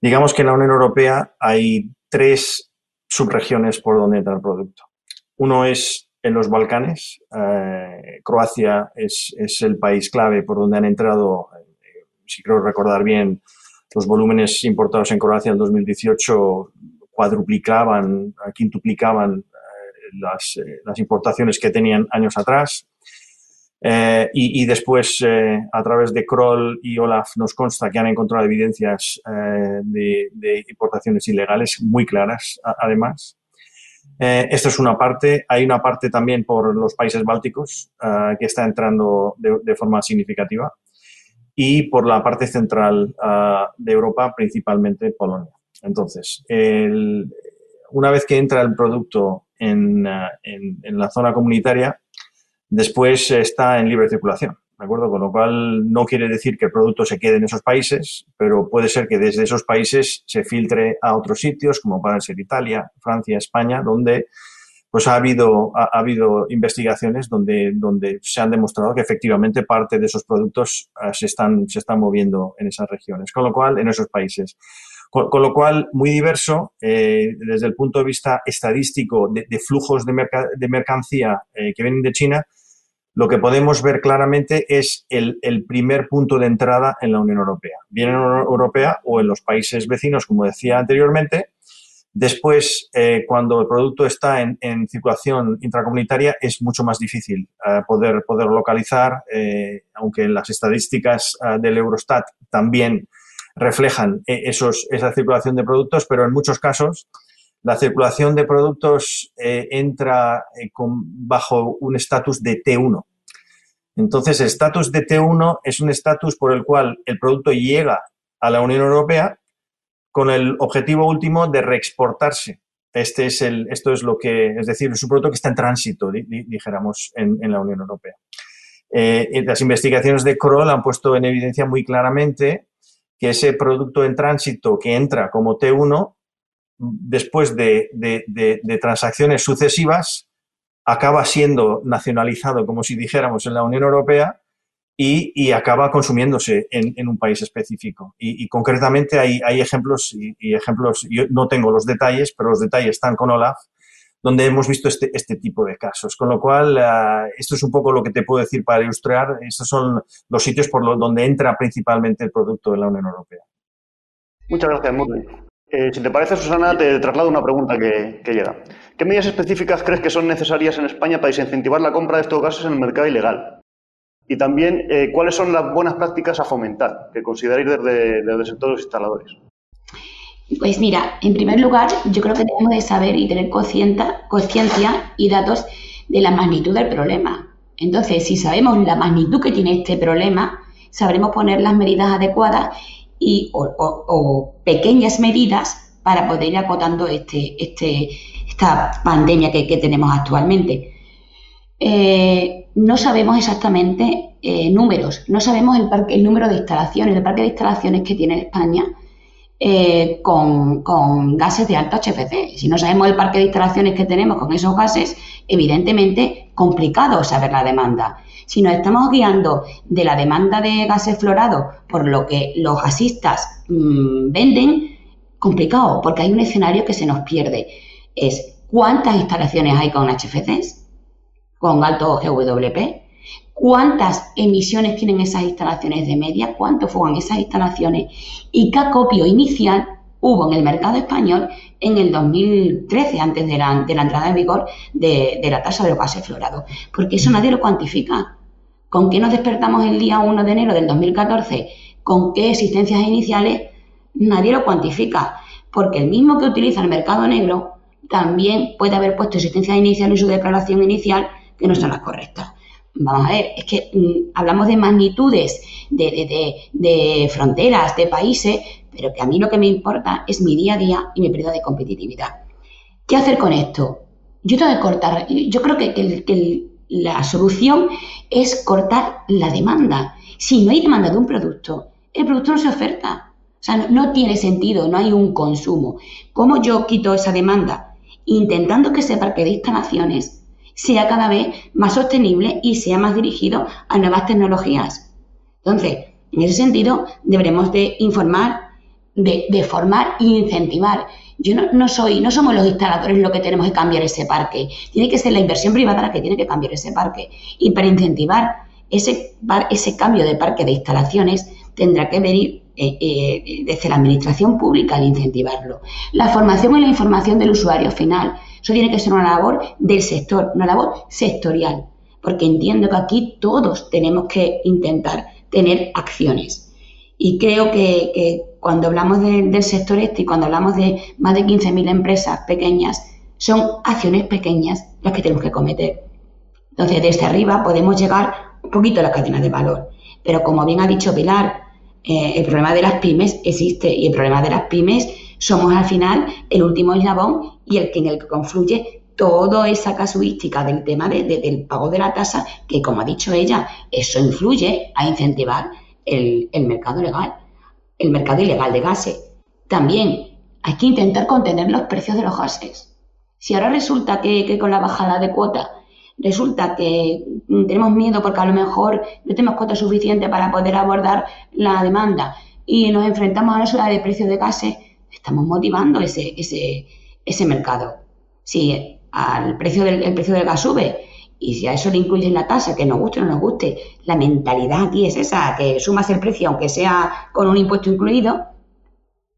Digamos que en la Unión Europea hay tres subregiones por donde entra el producto. Uno es en los Balcanes. Croacia es, es, el país clave por donde han entrado si creo recordar bien, los volúmenes importados en Croacia en 2018 cuadruplicaban, quintuplicaban eh, las, eh, las, importaciones que tenían años atrás. Eh, y, después, a través de Kroll y Olaf, nos consta que han encontrado evidencias de, importaciones ilegales muy claras, además. esto es una parte. Hay una parte también por los países bálticos que está entrando de forma significativa y por la parte central ah, de Europa, principalmente Polonia. Entonces, una vez que entra el producto ah, en, en, la zona comunitaria, después está en libre circulación. ¿De acuerdo? Con lo cual no quiere decir que el producto se quede en esos países, pero puede ser que desde esos países se filtre a otros sitios, como pueden ser Italia, Francia, España, donde pues ha habido, ha, habido investigaciones donde, donde se han demostrado que efectivamente parte de esos productos eh, se, están, se están moviendo en esas regiones, con lo cual, en esos países. Con, lo cual, muy diverso eh, desde el punto de vista estadístico de, flujos de, de mercancía eh, que vienen de China, lo que podemos ver claramente es el, primer punto de entrada en la Unión Europea. Bien en la Unión Europea o en los países vecinos, como decía anteriormente, Después, eh, cuando el producto está en, circulación intracomunitaria, es mucho más difícil eh, poder, poder localizar, eh, aunque las estadísticas del Eurostat también reflejan esos, esa circulación de productos, pero en muchos casos la circulación de productos entra bajo un estatus de T1. Entonces, el estatus de T1 es un estatus por el cual el producto llega a la Unión Europea con el objetivo último de reexportarse. Este es el, esto es lo que, es decir, es un producto que está en tránsito, dijéramos, en, la Unión Europea. Eh, las investigaciones de Kroll han puesto en evidencia muy claramente que ese producto en tránsito que entra como T1, después de, de transacciones sucesivas, acaba siendo nacionalizado, como si dijéramos, en la Unión Europea y, acaba consumiéndose en, un país específico. Y, concretamente hay, hay ejemplos, y, ejemplos, yo no tengo los detalles, pero los detalles están con Olaf, donde hemos visto este, este tipo de casos. Con lo cual, eh, esto es un poco lo que te puedo decir para ilustrar. Estos son los sitios por donde entra principalmente el producto de la Unión Europea. Muchas gracias, Murray. Eh, si te parece, Susana, te traslado una pregunta que, llega. ¿Qué medidas específicas crees que son necesarias en España para incentivar la compra de estos gases en el mercado ilegal? Y también, eh, ¿cuáles son las buenas prácticas a fomentar que consideráis desde, desde el sector de los instaladores? Pues mira, en primer lugar, yo creo que tenemos de saber y tener conciencia y datos de la magnitud del problema. Entonces, si sabemos la magnitud que tiene este problema, sabremos poner las medidas adecuadas y, o, pequeñas medidas para poder ir acotando este, este, esta pandemia que, que tenemos actualmente. Eh, no sabemos exactamente eh, números, no sabemos el, número de instalaciones, el parque de instalaciones que tiene España eh, con, gases de alto HFC. Si no sabemos el parque de instalaciones que tenemos con esos gases, evidentemente complicado saber la demanda. Si nos estamos guiando de la demanda de gases florados por lo que los gasistas mm, venden, complicado, porque hay un escenario que se nos pierde. Es cuántas instalaciones hay con HFCs, con alto GWP, cuántas emisiones tienen esas instalaciones de media, cuánto fueron esas instalaciones y qué acopio inicial hubo en el mercado español en el 2013, antes de la, entrada en vigor de, la tasa de los gases florados. Porque eso nadie lo cuantifica. ¿Con qué nos despertamos el día 1 de enero del 2014? ¿Con qué existencias iniciales? Nadie lo cuantifica. Porque el mismo que utiliza el mercado negro también puede haber puesto existencias iniciales en su declaración inicial que no son las correctas. Vamos a ver, es que mm, hablamos de magnitudes, de, fronteras, de países, pero que a mí lo que me importa es mi día a día y mi periodo de competitividad. ¿Qué hacer con esto? Yo tengo que cortar, yo creo que, la solución es cortar la demanda. Si no hay demanda de un producto, el producto no se oferta. O sea, no, tiene sentido, no hay un consumo. ¿Cómo yo quito esa demanda? Intentando que ese parque de instalaciones sea cada vez más sostenible y sea más dirigido a nuevas tecnologías. Entonces, en ese sentido, deberemos de informar, de, formar e incentivar. Yo no, soy, no somos los instaladores los que tenemos que cambiar ese parque. Tiene que ser la inversión privada la que tiene que cambiar ese parque. Y para incentivar ese, ese cambio de parque de instalaciones, tendrá que venir eh, eh, desde la administración pública al incentivarlo. La formación y la información del usuario final. Eso tiene que ser una labor del sector, una labor sectorial, porque entiendo que aquí todos tenemos que intentar tener acciones. Y creo que, cuando hablamos del sector este y cuando hablamos de más de 15.000 empresas pequeñas, son acciones pequeñas las que tenemos que cometer. Entonces, desde arriba podemos llegar un poquito a la cadena de valor. Pero como bien ha dicho Pilar, eh, el problema de las pymes existe y el problema de las pymes somos al final el último eslabón y el que en el que confluye toda esa casuística del tema del pago de la tasa, que como ha dicho ella, eso influye a incentivar el, mercado legal, el mercado ilegal de gases. También hay que intentar contener los precios de los gases. Si ahora resulta que, con la bajada de cuota resulta que tenemos miedo porque a lo mejor no tenemos cuota suficiente para poder abordar la demanda y nos enfrentamos a una subida de precios de gases, estamos motivando ese, ese, ese mercado. Si al precio del, el precio del gas sube y si a eso le incluyen la tasa, que nos guste o no nos guste, la mentalidad aquí es esa, que sumas el precio aunque sea con un impuesto incluido,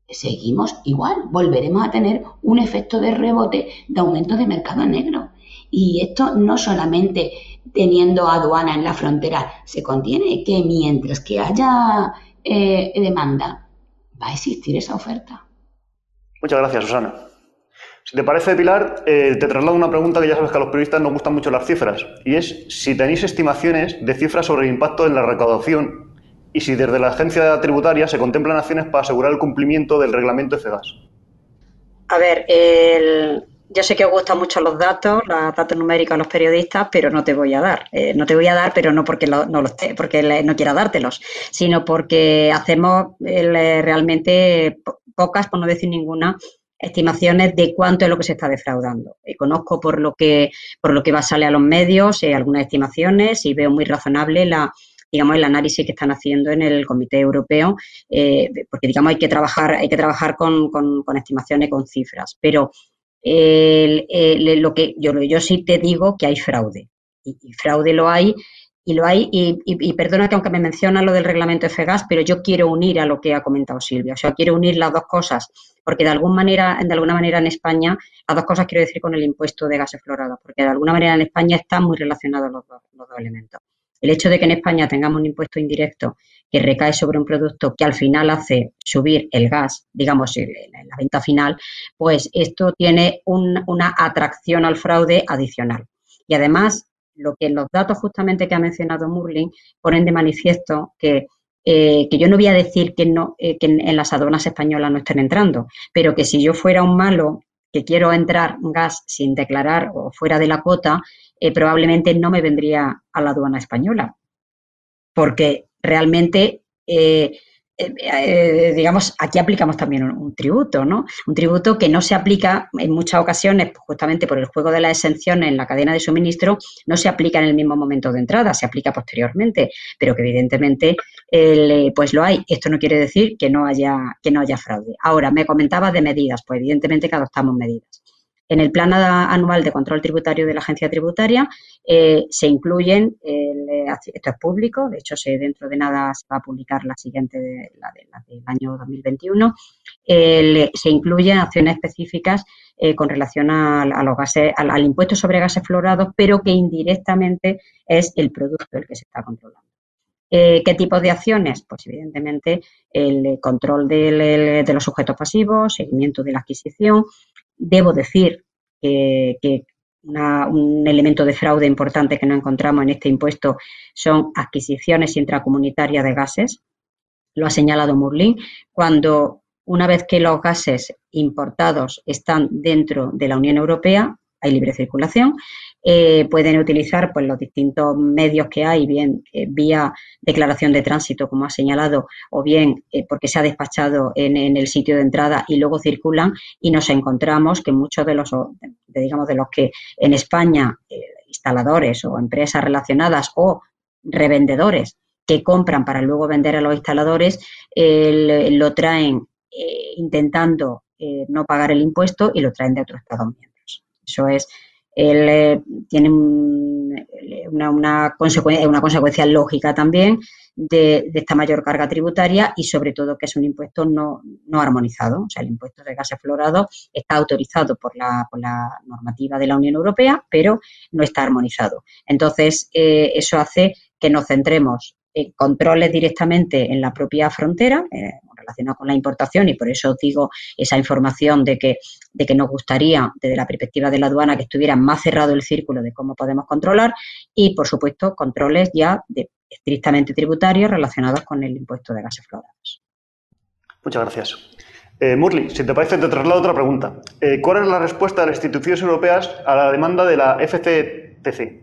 seguimos igual, volveremos a tener un efecto de rebote de aumento de mercado negro. Y esto no solamente teniendo aduana en la frontera se contiene, que mientras que haya eh, demanda, va a existir esa oferta. Muchas gracias, Susana. Si te parece, Pilar, eh, te traslado una pregunta que ya sabes que a los periodistas nos gustan mucho las cifras, y es si tenéis estimaciones de cifras sobre el impacto en la recaudación y si desde la agencia tributaria se contemplan acciones para asegurar el cumplimiento del reglamento FGAS. A ver, yo sé que os gustan mucho los datos, los datos numéricos a los periodistas, pero no te voy a dar. Eh, no te voy a dar, pero no porque no los porque no quiera dártelos, sino porque hacemos eh, realmente pocas, por no decir ninguna, estimaciones de cuánto es lo que se está defraudando. Eh, conozco por lo que por lo que va a salir a los medios algunas estimaciones y veo muy razonable la digamos el análisis que están haciendo en el Comité Europeo, porque digamos hay que trabajar hay que trabajar con, con, estimaciones con cifras, pero lo que yo, sí te digo que hay fraude y fraude lo hay y lo hay, y, perdona que aunque me menciona lo del reglamento FGAS, pero yo quiero unir a lo que ha comentado Silvia, o sea, quiero unir las dos cosas, porque de alguna manera, de alguna manera en España, las dos cosas quiero decir con el impuesto de gases florados, porque de alguna manera en España están muy relacionados los dos, los dos elementos. El hecho de que en España tengamos un impuesto indirecto que recae sobre un producto que al final hace subir el gas, digamos, en la venta final, pues esto tiene una atracción al fraude adicional. Y además, lo que los datos justamente que ha mencionado Murling ponen de manifiesto que, eh, que yo no voy a decir que, no, eh, que en, las aduanas españolas no estén entrando, pero que si yo fuera un malo que quiero entrar gas sin declarar o fuera de la cuota, eh, probablemente no me vendría a la aduana española, porque realmente eh, eh, digamos, aquí aplicamos también un, tributo, ¿no? Un tributo que no se aplica en muchas ocasiones, pues, justamente por el juego de la exención en la cadena de suministro, no se aplica en el mismo momento de entrada, se aplica posteriormente, pero que evidentemente eh, pues lo hay. Esto no quiere decir que no haya, que no haya fraude. Ahora, me comentabas de medidas, pues evidentemente que adoptamos medidas. En el plan anual de control tributario de la agencia tributaria eh, se incluyen, eh, esto es público, de hecho se, dentro de nada se va a publicar la siguiente, la, del año 2021, se incluyen acciones específicas eh, con relación a, los gases, al, impuesto sobre gases florados, pero que indirectamente es el producto el que se está controlando. ¿Qué tipo de acciones? Pues evidentemente el control de los sujetos pasivos, seguimiento de la adquisición, Debo decir que, un elemento de fraude importante que no encontramos en este impuesto son adquisiciones intracomunitarias de gases. Lo ha señalado Murlin. Cuando una vez que los gases importados están dentro de la Unión Europea, hay libre circulación. Eh, pueden utilizar pues, los distintos medios que hay, bien eh, vía declaración de tránsito, como ha señalado, o bien eh, porque se ha despachado en, el sitio de entrada y luego circulan y nos encontramos que muchos de los, digamos, de los que en España, instaladores o empresas relacionadas o revendedores que compran para luego vender a los instaladores, lo traen intentando no pagar el impuesto y lo traen de otros Estados miembros. Eso es él eh, tiene una, una, consecuencia, una, consecuencia, lógica también de, esta mayor carga tributaria y sobre todo que es un impuesto no, no armonizado. O sea, el impuesto de gases fluorados está autorizado por la, por la, normativa de la Unión Europea, pero no está armonizado. Entonces, eh, eso hace que nos centremos en controles directamente en la propia frontera, eh, relacionado con la importación y por eso os digo esa información de que, de que nos gustaría desde la perspectiva de la aduana que estuviera más cerrado el círculo de cómo podemos controlar y por supuesto controles ya de, estrictamente tributarios relacionados con el impuesto de gases fluorados. Muchas gracias. Eh, Murli, si te parece, te traslado otra pregunta. Eh, ¿Cuál es la respuesta de las instituciones europeas a la demanda de la FCTC?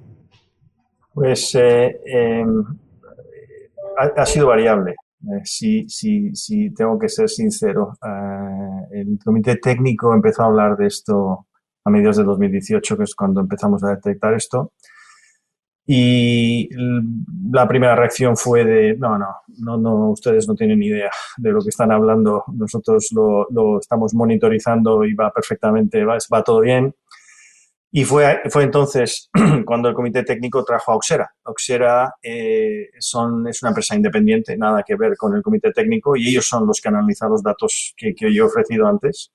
Pues eh, em, ha, sido variable. Eh, si, si, tengo que ser sincero, eh, el comité técnico empezó a hablar de esto a mediados de 2018, que es cuando empezamos a detectar esto. Y la primera reacción fue de, no, no, no, no, ustedes no tienen ni idea de lo que están hablando. Nosotros lo, lo estamos monitorizando y va perfectamente, va, va todo bien. Y fue, fue entonces cuando el comité técnico trajo a Oxera. Oxera eh, son, es una empresa independiente, nada que ver con el comité técnico, y ellos son los que analizan los datos que, yo he ofrecido antes.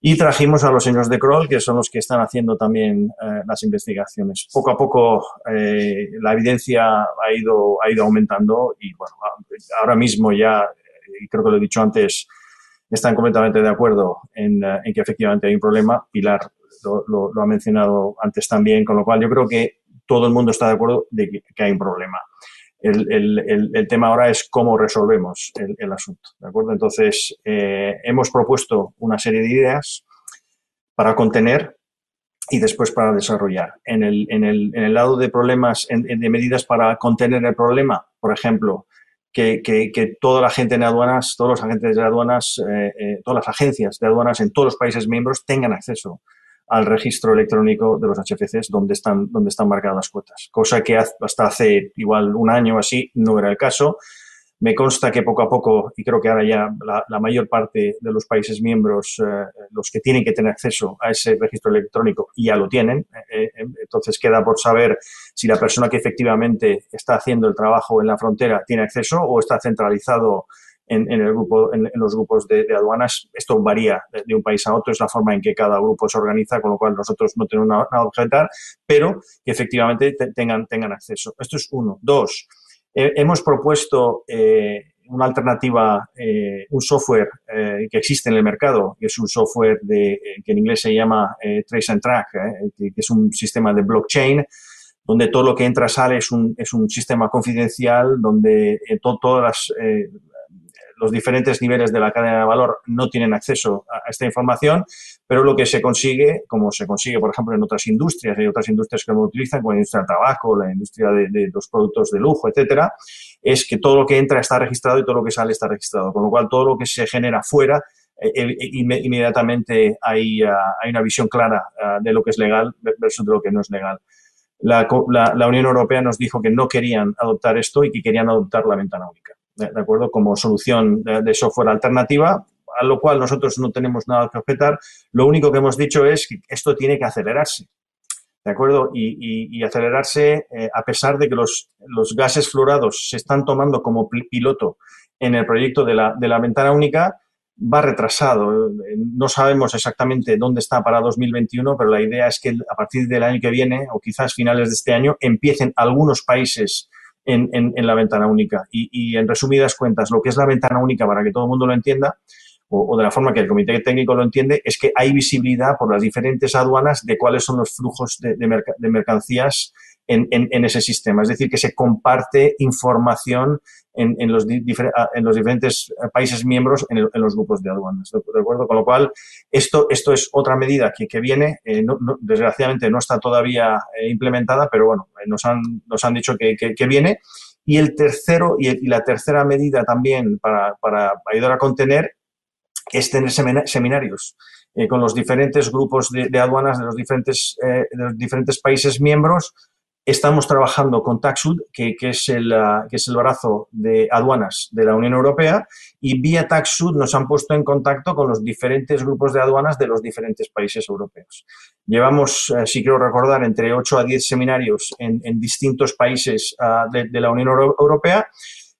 Y trajimos a los señores de Kroll, que son los que están haciendo también eh, las investigaciones. Poco a poco eh, la evidencia ha ido, ha ido aumentando y bueno, ahora mismo ya, y creo que lo he dicho antes, están completamente de acuerdo en, en que efectivamente hay un problema. Pilar lo, ha mencionado antes también, con lo cual yo creo que todo el mundo está de acuerdo de que, hay un problema. El, tema ahora es cómo resolvemos el, asunto, ¿de acuerdo? Entonces, eh, hemos propuesto una serie de ideas para contener y después para desarrollar. En el, en el, lado de problemas, de medidas para contener el problema, por ejemplo, que, que, toda la gente en aduanas, todos los agentes de aduanas, eh, eh, todas las agencias de aduanas en todos los países miembros tengan acceso al registro electrónico de los HFCs donde están, donde están marcadas las cuotas, cosa que hasta hace igual un año o así no era el caso. Me consta que poco a poco, y creo que ahora ya la, mayor parte de los países miembros, eh, los que tienen que tener acceso a ese registro electrónico, ya lo tienen. Eh, eh, entonces queda por saber si la persona que efectivamente está haciendo el trabajo en la frontera tiene acceso o está centralizado en, el grupo, en, los grupos de, aduanas. Esto varía de, un país a otro, es la forma en que cada grupo se organiza, con lo cual nosotros no tenemos nada, objetar, pero que efectivamente tengan, tengan acceso. Esto es uno. Dos, hemos propuesto eh, una alternativa, eh, un software eh, que existe en el mercado, que es un software de, que en inglés se llama Trace and Track, que, es un sistema de blockchain donde todo lo que entra sale es un, es un sistema confidencial, donde todas las los diferentes niveles de la cadena de valor no tienen acceso a esta información, pero lo que se consigue, como se consigue, por ejemplo, en otras industrias, hay otras industrias que lo utilizan, como la industria del tabaco, la industria de, los productos de lujo, etcétera, es que todo lo que entra está registrado y todo lo que sale está registrado, con lo cual todo lo que se genera fuera eh, eh, inmediatamente hay, ah, hay, una visión clara ah, de lo que es legal versus de lo que no es legal. La Unión Europea nos dijo que no querían adoptar esto y que querían adoptar la ventana única. ¿De acuerdo? Como solución de, software alternativa, a lo cual nosotros no tenemos nada que objetar. Lo único que hemos dicho es que esto tiene que acelerarse, ¿de acuerdo? Y, acelerarse eh, a pesar de que los, los, gases fluorados se están tomando como piloto en el proyecto de la, de la ventana única, va retrasado. No sabemos exactamente dónde está para 2021, pero la idea es que a partir del año que viene, o quizás finales de este año, empiecen algunos países en, en, la ventana única. Y, y, en resumidas cuentas, lo que es la ventana única, para que todo el mundo lo entienda, o, de la forma que el comité técnico lo entiende, es que hay visibilidad por las diferentes aduanas de cuáles son los flujos de, de, mercancías en, ese sistema. Es decir, que se comparte información en, los, en los, diferentes países miembros en, los grupos de aduanas. ¿De acuerdo? Con lo cual, esto, esto es otra medida que, que viene. Eh, desgraciadamente no está todavía eh, implementada, pero bueno, eh, nos han, nos han dicho que, que, viene. Y el tercero y, la tercera medida también para, para ayudar a contener es tener seminarios. con los diferentes grupos de aduanas de los diferentes, de los diferentes países miembros Estamos trabajando con Taxud, que, es el, ah, que es el brazo de aduanas de la Unión Europea, y vía Taxud nos han puesto en contacto con los diferentes grupos de aduanas de los diferentes países europeos. Llevamos, eh, si quiero recordar, entre 8 a 10 seminarios en, distintos países ah, de, de la Unión Europea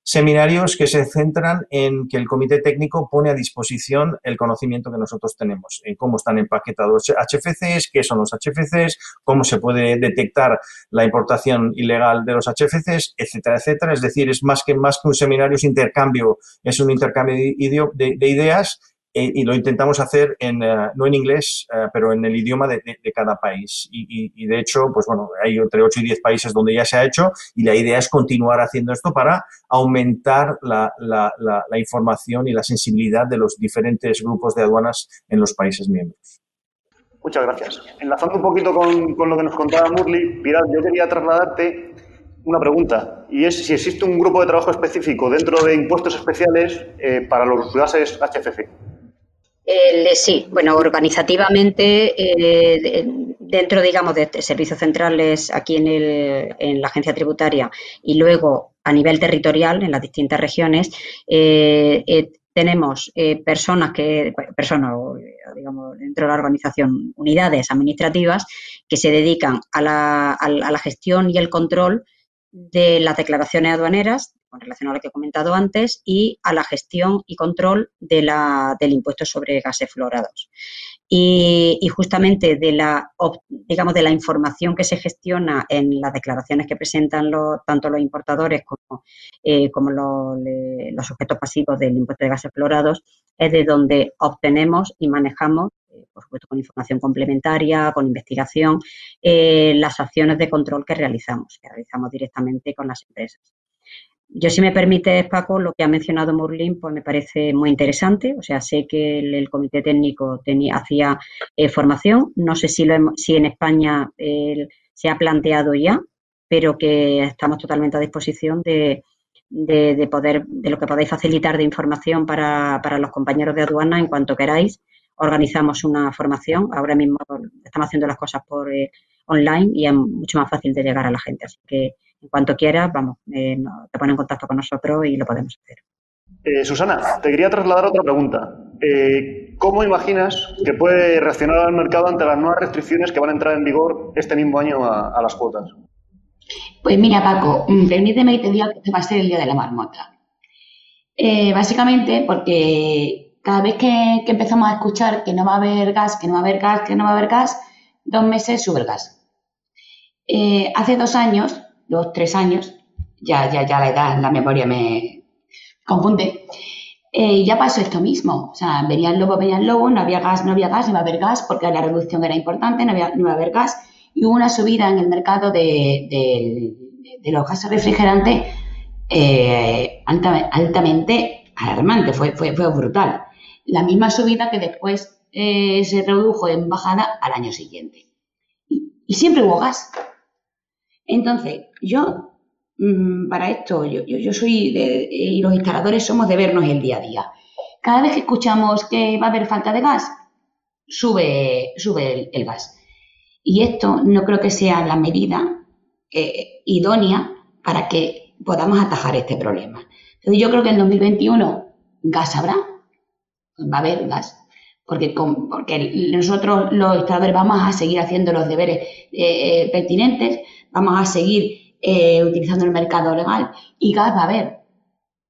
seminarios que se centran en que el comité técnico pone a disposición el conocimiento que nosotros tenemos, en cómo están empaquetados HFCs, qué son los HFCs, cómo se puede detectar la importación ilegal de los HFCs, etcétera, etcétera. Es decir, es más que, más que un seminario, es intercambio, es un intercambio de, de ideas eh, y lo intentamos hacer en, eh, no en inglés, eh, pero en el idioma de, cada país. Y, de hecho, pues bueno, hay entre 8 y 10 países donde ya se ha hecho y la idea es continuar haciendo esto para aumentar la, información y la sensibilidad de los diferentes grupos de aduanas en los países miembros. Muchas gracias. Enlazando un poquito con, lo que nos contaba Murli, Pilar, yo quería trasladarte una pregunta, y es si existe un grupo de trabajo específico dentro de impuestos especiales para los gases HFC sí, bueno, organizativamente, eh, dentro, digamos, de servicios centrales aquí en, el, en, la agencia tributaria y luego a nivel territorial en las distintas regiones, eh, eh, tenemos personas que, personas, digamos, dentro de la organización, unidades administrativas que se dedican a la, a la gestión y el control de las declaraciones aduaneras con relación a lo que he comentado antes, y a la gestión y control del impuesto sobre gases fluorados. Y, justamente de la, digamos, de la información que se gestiona en las declaraciones que presentan tanto los importadores como, eh, los, los sujetos pasivos del impuesto de gases fluorados, es de donde obtenemos y manejamos eh, por supuesto con información complementaria, con investigación, eh, las acciones de control que realizamos, que realizamos directamente con las empresas. Yo, si me permite, Paco, lo que ha mencionado Murlin, pues me parece muy interesante. O sea, sé que el, comité técnico tenía, hacía eh, formación. No sé si, lo, si en España se ha planteado ya, pero que estamos totalmente a disposición de, de, poder, de lo que podáis facilitar de información para, para los compañeros de aduana en cuanto queráis. Organizamos una formación. Ahora mismo estamos haciendo las cosas por eh, online y es mucho más fácil de llegar a la gente. Así que en cuanto quieras, vamos, eh, te pones en contacto con nosotros y lo podemos hacer. Eh, Susana, te quería trasladar otra pregunta. Eh, ¿Cómo imaginas que puede reaccionar el mercado ante las nuevas restricciones que van a entrar en vigor este mismo año a, las cuotas? Pues mira, Paco, mm, permíteme que te diga que va a ser el día de la marmota. básicamente porque cada vez que, empezamos a escuchar que no va a haber gas, que no va a haber gas, que no va a haber gas, dos meses sube el gas. hace dos años dos, tres años, ya, ya, la edad, la memoria me confunde, eh, ya pasó esto mismo. O sea, venía el lobo, venía el lobo, no había gas, no había gas, no iba a haber gas porque la reducción era importante, no, había, no iba a haber gas. Y hubo una subida en el mercado de, de, los gases refrigerantes eh, altamente, alarmante, fue, fue, fue brutal. La misma subida que después eh, se redujo en bajada al año siguiente. y siempre hubo gas. Entonces, yo, mm, para esto, yo, soy, de, y los instaladores somos de vernos el día a día. Cada vez que escuchamos que va a haber falta de gas, sube, sube el, gas. Y esto no creo que sea la medida eh, idónea para que podamos atajar este problema. Entonces, yo creo que en 2021 gas habrá, va a haber gas, porque, porque nosotros los instaladores vamos a seguir haciendo los deberes eh, eh, pertinentes, vamos a seguir eh, utilizando el mercado legal y gas va a haber,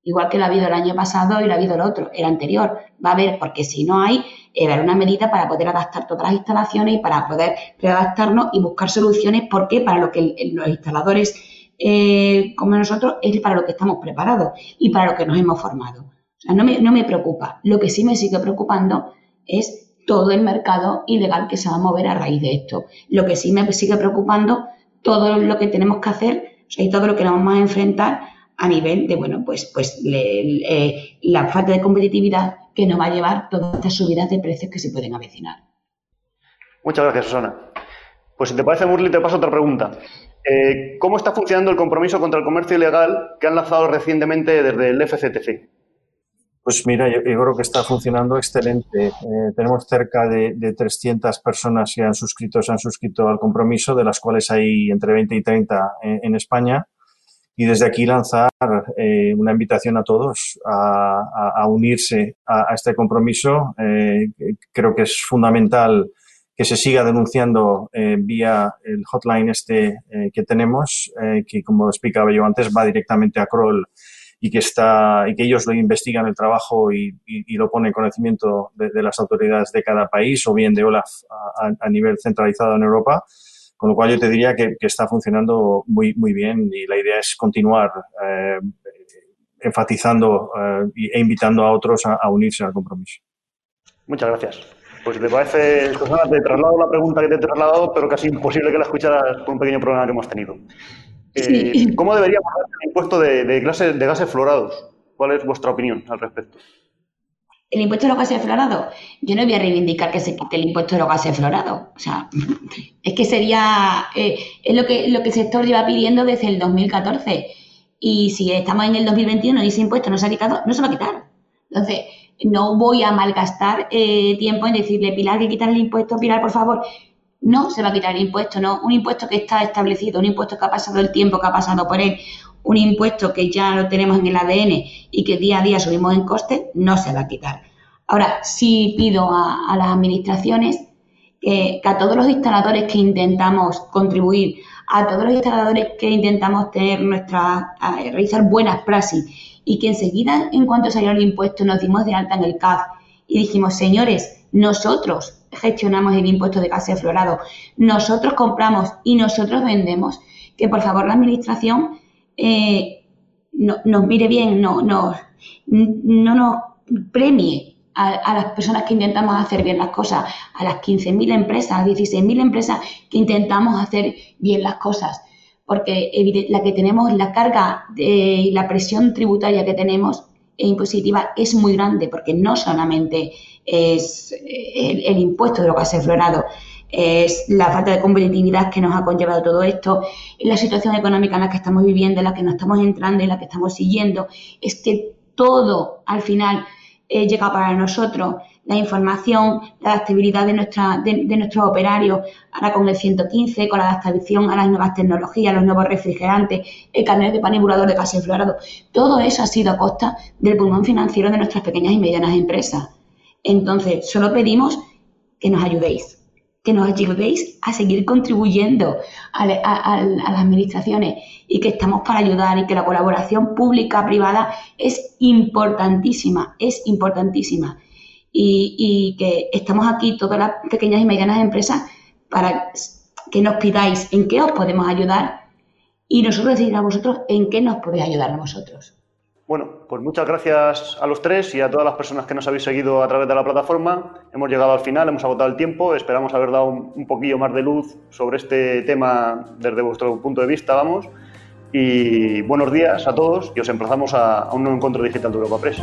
igual que lo ha habido el año pasado y lo ha habido el otro, el anterior, va a haber, porque si no hay, eh, habrá una medida para poder adaptar todas las instalaciones y para poder readaptarnos y buscar soluciones, porque para lo que los instaladores eh, como nosotros es para lo que estamos preparados y para lo que nos hemos formado. O sea, no me, no me preocupa. Lo que sí me sigue preocupando es todo el mercado ilegal que se va a mover a raíz de esto. Lo que sí me sigue preocupando todo lo que tenemos que hacer y todo lo que nos vamos a enfrentar a nivel de, bueno, pues, pues eh, la falta de competitividad que nos va a llevar todas estas subidas de precios que se pueden avecinar. Muchas gracias, Susana. Pues si te parece, Murli, te paso otra pregunta. Eh, ¿Cómo está funcionando el compromiso contra el comercio ilegal que han lanzado recientemente desde el FCTC? Pues mira, yo, creo que está funcionando excelente. Eh, tenemos cerca de, 300 personas que han suscrito, se han suscrito al compromiso, de las cuales hay entre 20 y 30 en, España. Y desde aquí lanzar eh, una invitación a todos a, unirse a, este compromiso. Eh, creo que es fundamental que se siga denunciando vía el hotline este que tenemos, que como explicaba yo antes va directamente a Kroll y que, ellos lo investigan el trabajo y, lo ponen en conocimiento de, las autoridades de cada país o bien de OLAF a, nivel centralizado en Europa. Con lo cual yo te diría que, está funcionando muy, muy bien y la idea es continuar eh, enfatizando eh, e invitando a otros a, unirse al compromiso. Muchas gracias. Pues te parece, Susana, te traslado la pregunta que te he trasladado, pero casi imposible que la escucharas por un pequeño problema que hemos tenido. Eh, ¿Cómo debería pagar el impuesto de, de, de gases florados? ¿Cuál es vuestra opinión al respecto? El impuesto de los gases florados. Yo no voy a reivindicar que se quite el impuesto de los gases florados. O sea, es que sería. Eh, es lo que, lo que el sector lleva pidiendo desde el 2014. Y si estamos en el 2021 y ese impuesto no se ha quitado, no se va a quitar. Entonces, no voy a malgastar eh, tiempo en decirle, Pilar, que quitar el impuesto, Pilar, por favor no se va a quitar el impuesto, no, un impuesto que está establecido, un impuesto que ha pasado el tiempo que ha pasado por él, un impuesto que ya lo tenemos en el ADN y que día a día subimos en coste, no se va a quitar. Ahora, sí pido a, las administraciones que, a todos los instaladores que intentamos contribuir, a todos los instaladores que intentamos tener nuestra, realizar buenas praxis y que enseguida, en cuanto salió el impuesto, nos dimos de alta en el CAF y dijimos, señores, nosotros gestionamos el impuesto de gases florado, nosotros compramos y nosotros vendemos, que por favor la administración eh, no, nos mire bien, no, no, no nos premie a, las personas que intentamos hacer bien las cosas, a las 15.000 empresas, a 16.000 empresas que intentamos hacer bien las cosas, porque la que tenemos, la carga y la presión tributaria que tenemos e impositiva es muy grande, porque no solamente es el, impuesto de los gases florados, es la falta de competitividad que nos ha conllevado todo esto, la situación económica en la que estamos viviendo, en la que nos estamos entrando, en la que estamos siguiendo, es que todo al final eh, llega para nosotros, la información, la adaptabilidad de, nuestra, de, nuestros operarios, ahora con el 115, con la adaptación a las nuevas tecnologías, los nuevos refrigerantes, el cambio de panibulador de gases florados, todo eso ha sido a costa del pulmón financiero de nuestras pequeñas y medianas empresas. Entonces, solo pedimos que nos ayudéis, que nos ayudéis a seguir contribuyendo a, las administraciones y que estamos para ayudar y que la colaboración pública-privada es importantísima, es importantísima. Y, que estamos aquí todas las pequeñas y medianas empresas para que nos pidáis en qué os podemos ayudar y nosotros decir a vosotros en qué nos podéis ayudar a vosotros. Bueno, pues muchas gracias a los tres y a todas las personas que nos habéis seguido a través de la plataforma. Hemos llegado al final, hemos agotado el tiempo. Esperamos haber dado un, poquillo más de luz sobre este tema desde vuestro punto de vista, vamos. Y buenos días a todos y os emplazamos a, a un nuevo encuentro digital de Europa Press.